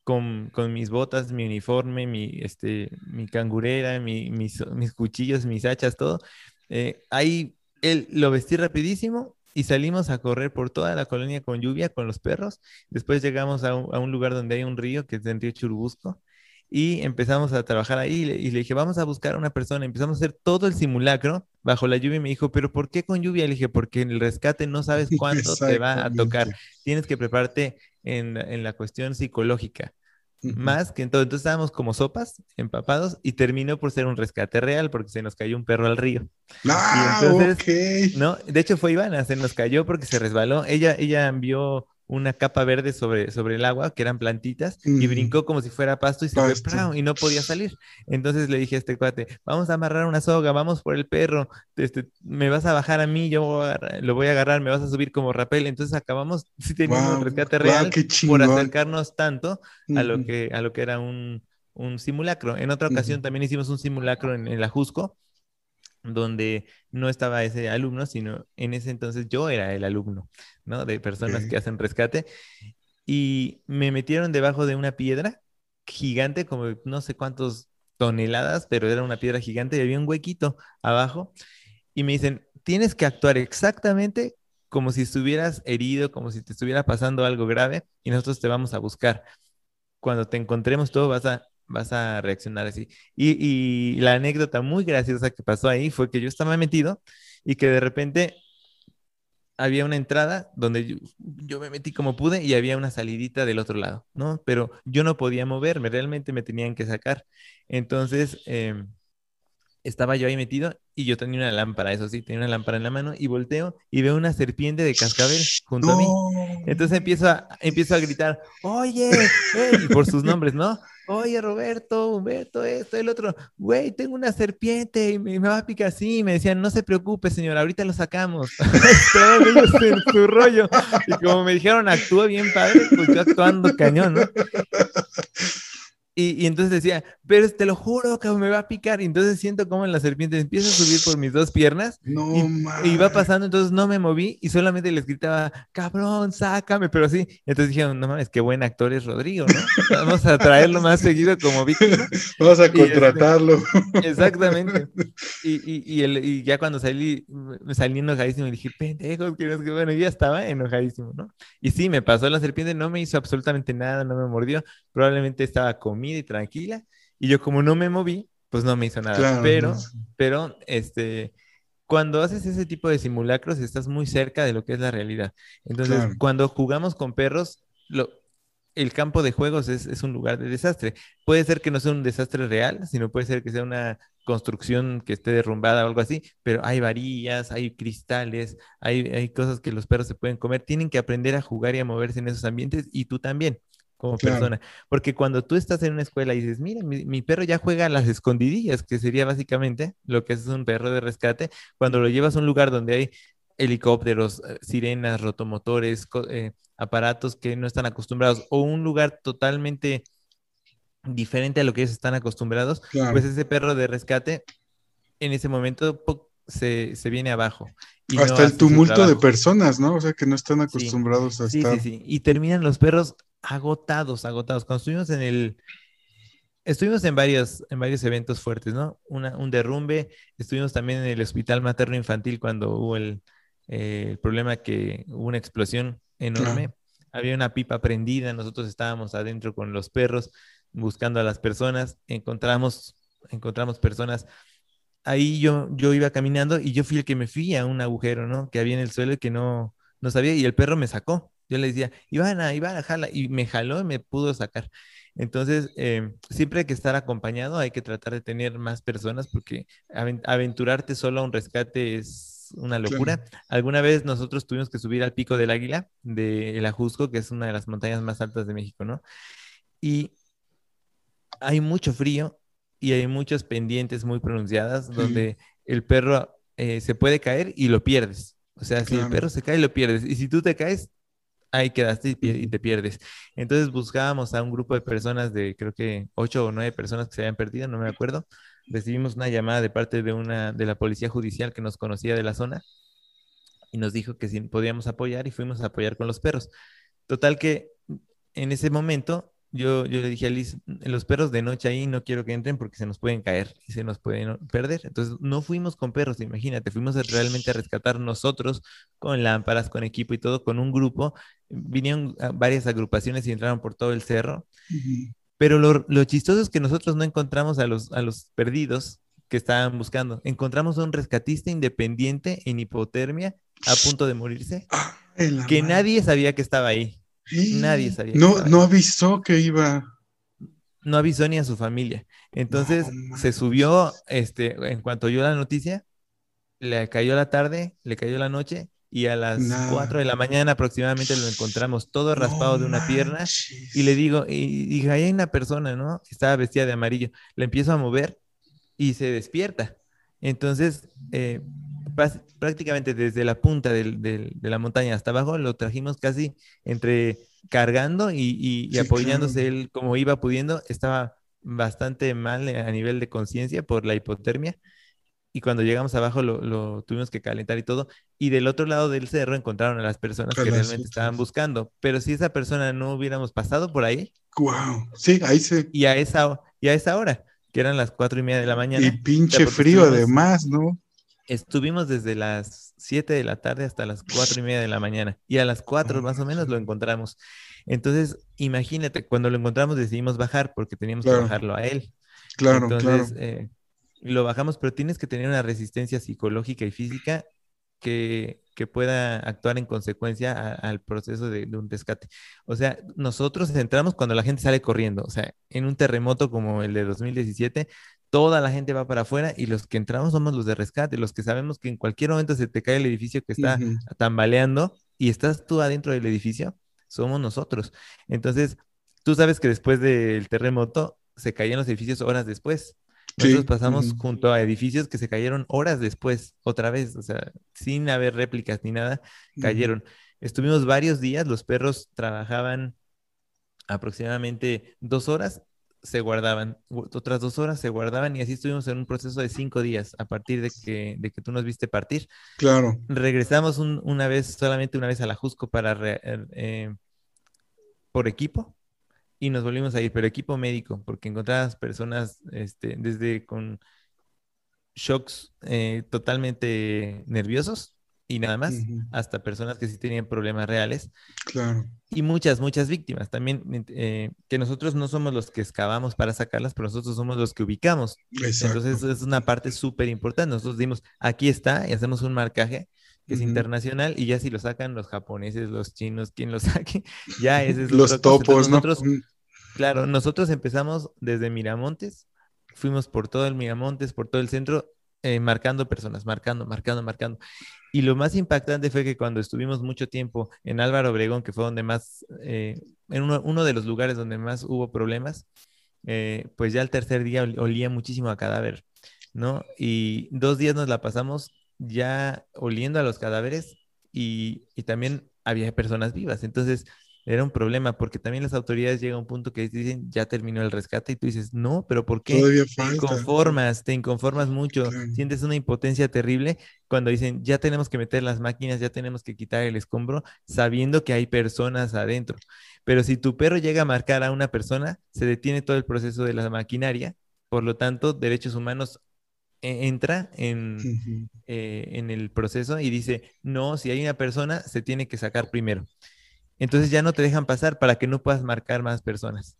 con, con, mis botas, mi uniforme, mi, este, mi cangurera, mi, mis, mis, cuchillos, mis hachas, todo. Eh, ahí él lo vestí rapidísimo y salimos a correr por toda la colonia con lluvia, con los perros. Después llegamos a un, a un lugar donde hay un río, que es el río Churubusco, y empezamos a trabajar ahí y le, y le, dije, vamos a buscar a una persona. Empezamos a hacer todo el simulacro bajo la lluvia y me dijo, pero ¿por qué con lluvia? Le dije, porque en el rescate no sabes [laughs] cuándo te va a tocar. Tienes que prepararte en, en la cuestión psicológica. [laughs] más que entonces, entonces estábamos como sopas, empapados, y terminó por ser un rescate real porque se nos cayó un perro al río. Ah, entonces, ¿no? De hecho fue Ivana, se nos cayó porque se resbaló. Ella, ella envió una capa verde sobre, sobre el agua, que eran plantitas, y brincó como si fuera pasto y se fue y no podía salir. Entonces le dije a este cuate, vamos a amarrar una soga, vamos por el perro, este, me vas a bajar a mí, yo lo voy a agarrar, me vas a subir como rapel. Entonces acabamos [laughs] sí teniendo un rescate real por acercarnos tanto a lo que, a lo que era un, un simulacro. En otra ocasión también hicimos un simulacro en, en la Jusco, donde no estaba ese alumno, sino en ese entonces yo era el alumno, ¿no? De personas que hacen rescate. Y me metieron debajo de una piedra gigante, como no sé cuántos toneladas, pero era una piedra gigante y había un huequito abajo. Y me dicen, tienes que actuar exactamente como si estuvieras herido, como si te estuviera pasando algo grave y nosotros te vamos a buscar. Cuando te encontremos todo vas a vas a reaccionar así. Y, la anécdota muy graciosa que pasó ahí fue que yo estaba metido y que de repente había una entrada donde yo, me metí como pude y había una salidita del otro lado, ¿no? Pero yo no podía moverme, realmente me tenían que sacar. Entonces, em, estaba yo ahí metido y yo tenía una lámpara, eso sí, tenía una lámpara en la mano y volteo y veo una serpiente de cascabel junto a mí. Entonces empiezo a, empiezo a gritar, oye, por sus nombres, ¿no? Oye, Roberto, Humberto, esto, el otro, güey, tengo una serpiente y me, va a picar así. Y me decían, no se preocupe, señor, ahorita lo sacamos. [laughs] Estaban ellos en su rollo. Y como me dijeron, actúa bien padre, pues yo actuando cañón, ¿no? Y, entonces decía, pero te lo juro que me va a picar. Y entonces siento como la serpiente empieza a subir por mis dos piernas. No, y, y, va pasando, entonces no me moví y solamente les gritaba, cabrón, sácame. Pero así, entonces dijeron, no mames, qué buen actor es Rodrigo, ¿no? Vamos a traerlo más seguido como víctima. [laughs] Vamos a este, contratarlo. exactamente. [laughs] Y, el, y, ya cuando salí, salí enojadísimo y dije, pendejos, que no que bueno, ya estaba enojadísimo, ¿no? Y sí, me pasó la serpiente, no me hizo absolutamente nada, no me mordió. Probablemente estaba comiendo y tranquila. Y yo como no me moví, pues no me hizo nada. pero, pero, este, cuando haces ese tipo de simulacros, estás muy cerca de lo que es la realidad. Entonces, cuando jugamos con perros, lo, el campo de juegos es, es, un lugar de desastre. Puede ser que no sea un desastre real, sino puede ser que sea una construcción que esté derrumbada o algo así, pero hay varillas, hay cristales, hay, hay cosas que los perros se pueden comer. Tienen que aprender a jugar y a moverse en esos ambientes y tú también como persona. Porque cuando tú estás en una escuela y dices, mira, mi, perro ya juega a las escondidillas, que sería básicamente lo que es un perro de rescate, cuando lo llevas a un lugar donde hay helicópteros, eh, sirenas, rotomotores, eh, aparatos que no están acostumbrados, o un lugar totalmente diferente a lo que ellos están acostumbrados, pues ese perro de rescate en ese momento se, se viene abajo. Hasta el tumulto de personas, ¿no? O sea, que no están acostumbrados a estar. Sí, sí, sí. Y terminan los perros agotados, agotados. Cuando estuvimos en el, estuvimos en varios, en varios eventos fuertes, ¿no? Una, un derrumbe, estuvimos también en el hospital materno infantil cuando hubo el, eh, problema que hubo una explosión enorme. Había una pipa prendida, nosotros estábamos adentro con los perros buscando a las personas, encontramos, encontramos personas. Ahí yo, yo iba caminando y yo fui el que me fui a un agujero, ¿no? Que había en el suelo y que no, no sabía y el perro me sacó. Yo le decía, Ivana, Ivana, jala, y me jaló y me pudo sacar. Entonces, em, siempre hay que estar acompañado, hay que tratar de tener más personas porque aventurarte solo a un rescate es una locura. Alguna vez nosotros tuvimos que subir al pico del Águila, de El Ajusco, que es una de las montañas más altas de México, ¿no? Y hay mucho frío y hay muchas pendientes muy pronunciadas donde el perro eh, se puede caer y lo pierdes. O sea, si el perro se cae, lo pierdes. Y si tú te caes, ahí quedaste y, te pierdes. Entonces buscábamos a un grupo de personas de creo que ocho o nueve personas que se habían perdido, no me acuerdo. Recibimos una llamada de parte de una de la policía judicial que nos conocía de la zona y nos dijo que si podíamos apoyar y fuimos a apoyar con los perros. Total que en ese momento yo, yo le dije a Liz, los perros de noche ahí no quiero que entren porque se nos pueden caer y se nos pueden perder. Entonces no fuimos con perros, imagínate, fuimos realmente a rescatar nosotros con lámparas, con equipo y todo, con un grupo. Vinieron varias agrupaciones y entraron por todo el cerro. Pero lo, lo, chistoso es que nosotros no encontramos a los, a los perdidos que estaban buscando. Encontramos a un rescatista independiente en hipotermia a punto de morirse, ah, que nadie sabía que estaba ahí. Nadie sabía. No, no avisó que iba. no avisó ni a su familia. Entonces se subió, este, en cuanto oyó la noticia, le cayó la tarde, le cayó la noche y a las 4 de la mañana aproximadamente lo encontramos todo raspado de una pierna y le digo, y dije, ahí hay una persona, ¿no? Estaba vestida de amarillo. Le empiezo a mover y se despierta. Entonces, eh, prácticamente desde la punta de la montaña hasta abajo lo trajimos casi entre cargando y, apoyándose él como iba pudiendo. Estaba bastante mal a nivel de conciencia por la hipotermia. Y cuando llegamos abajo lo, tuvimos que calentar y todo. Y del otro lado del cerro encontraron a las personas que realmente estaban buscando. Pero si esa persona no hubiéramos pasado por ahí. Wow. Sí, ahí se. Y a esa, y a esa hora, que eran las cuatro y media de la mañana. Y pinche frío además, ¿no? Estuvimos desde las 7 de la tarde hasta las cuatro y media de la mañana y a las 4 más o menos lo encontramos. Entonces, imagínate, cuando lo encontramos decidimos bajar porque teníamos que bajarlo a él. Claro, Entonces, eh, lo bajamos, pero tienes que tener una resistencia psicológica y física que, pueda actuar en consecuencia al proceso de, de, un rescate. O sea, nosotros entramos cuando la gente sale corriendo. O sea, en un terremoto como el de 2017, toda la gente va para afuera y los que entramos somos los de rescate, los que sabemos que en cualquier momento se te cae el edificio que está tambaleando y estás tú adentro del edificio, somos nosotros. Entonces, tú sabes que después del terremoto se caían los edificios horas después. Nosotros pasamos junto a edificios que se cayeron horas después, otra vez, o sea, sin haber réplicas ni nada, cayeron. Estuvimos varios días, los perros trabajaban aproximadamente dos horas se guardaban, otras dos horas se guardaban y así estuvimos en un proceso de cinco días a partir de que, de que tú nos viste partir. Claro. Regresamos una vez, solamente una vez a la Jusco para, er, eh, por equipo y nos volvimos a ir, pero equipo médico, porque encontrabas personas este, desde con shocks eh, totalmente nerviosos y nada más, hasta personas que sí tenían problemas reales. Claro. Y muchas, muchas víctimas también, eh, que nosotros no somos los que excavamos para sacarlas, pero nosotros somos los que ubicamos. Entonces es una parte súper importante. Nosotros dimos, aquí está, y hacemos un marcaje que es internacional, y ya si lo sacan los japoneses, los chinos, quien lo [laughs] saque, ya ese es los topos, nosotros, Claro, nosotros empezamos desde Miramontes, fuimos por todo el Miramontes, por todo el centro, eh, marcando personas, marcando, marcando, marcando. Y lo más impactante fue que cuando estuvimos mucho tiempo en Álvaro Obregón, que fue donde más, eh, en uno, de los lugares donde más hubo problemas, eh, pues ya el tercer día olía muchísimo a cadáver, ¿no? Y dos días nos la pasamos ya oliendo a los cadáveres y, y también había personas vivas. Entonces, era un problema porque también las autoridades llegan a un punto que dicen ya terminó el rescate y tú dices no, pero ¿por qué? Todavía Te inconformas, te inconformas mucho, sientes una impotencia terrible cuando dicen ya tenemos que meter las máquinas, ya tenemos que quitar el escombro, sabiendo que hay personas adentro. Pero si tu perro llega a marcar a una persona, se detiene todo el proceso de la maquinaria, por lo tanto, derechos humanos e, entra en, eh, en el proceso y dice, no, si hay una persona, se tiene que sacar primero. Entonces ya no te dejan pasar para que no puedas marcar más personas,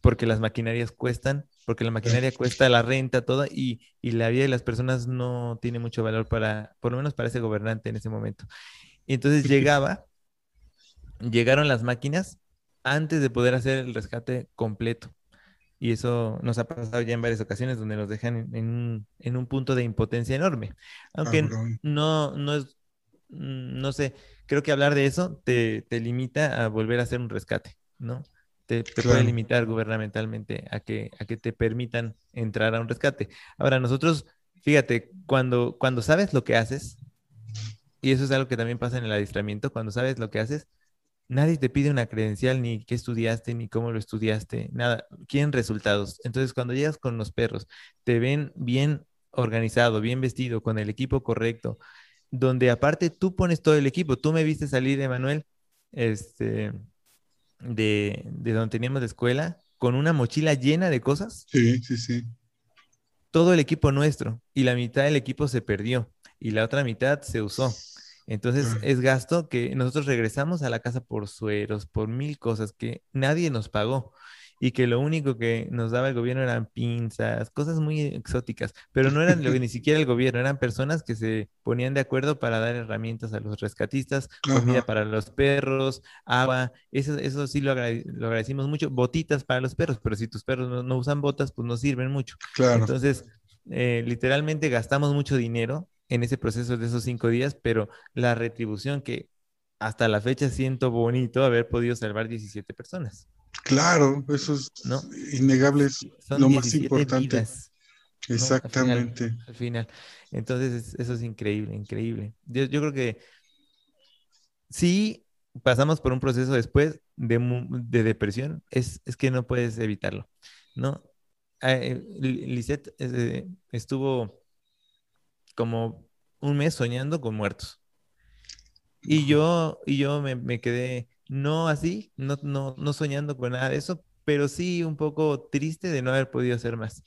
porque las maquinarias cuestan, porque la maquinaria cuesta la renta, todo, y, la vida de las personas no tiene mucho valor para, por lo menos para ese gobernante en ese momento. Y entonces llegaba, llegaron las máquinas antes de poder hacer el rescate completo. Y eso nos ha pasado ya en varias ocasiones donde nos dejan en, un, punto de impotencia enorme. Aunque no, no es, no sé, creo que hablar de eso te, limita a volver a hacer un rescate, ¿no? Te, puede limitar gubernamentalmente a que, a que te permitan entrar a un rescate. Ahora, nosotros, fíjate, cuando, cuando sabes lo que haces, y eso es algo que también pasa en el adiestramiento, cuando sabes lo que haces, nadie te pide una credencial, ni qué estudiaste, ni cómo lo estudiaste, nada, quieren resultados. Entonces, cuando llegas con los perros, te ven bien organizado, bien vestido, con el equipo correcto, donde aparte tú pones todo el equipo. Tú me viste salir, Emanuel, este, de, de donde teníamos de escuela, con una mochila llena de cosas. Sí, sí, sí. Todo el equipo nuestro y la mitad del equipo se perdió y la otra mitad se usó. Entonces es gasto que nosotros regresamos a la casa por sueros, por mil cosas que nadie nos pagó. Y que lo único que nos daba el gobierno eran pinzas, cosas muy exóticas, pero no eran lo que ni siquiera el gobierno, eran personas que se ponían de acuerdo para dar herramientas a los rescatistas, [laughs] comida para los perros, agua, eso, eso sí lo, lo, agradecimos mucho, botitas para los perros, pero si tus perros no, usan botas, pues no sirven mucho. Claro. Entonces, eh, literalmente gastamos mucho dinero en ese proceso de esos cinco días, pero la retribución que hasta la fecha siento bonito haber podido salvar 17 personas. Claro, eso es ¿no? innegable, es lo más importante. Exactamente. Al final, Entonces, eso es increíble, increíble. Yo, yo, creo que sí pasamos por un proceso después de, de depresión, es, es, que no puedes evitarlo, ¿no? Eh, Lisette eh, estuvo como un mes soñando con muertos. Y yo, y yo me, me quedé, no así, no, no, no soñando con nada de eso, pero sí un poco triste de no haber podido hacer más.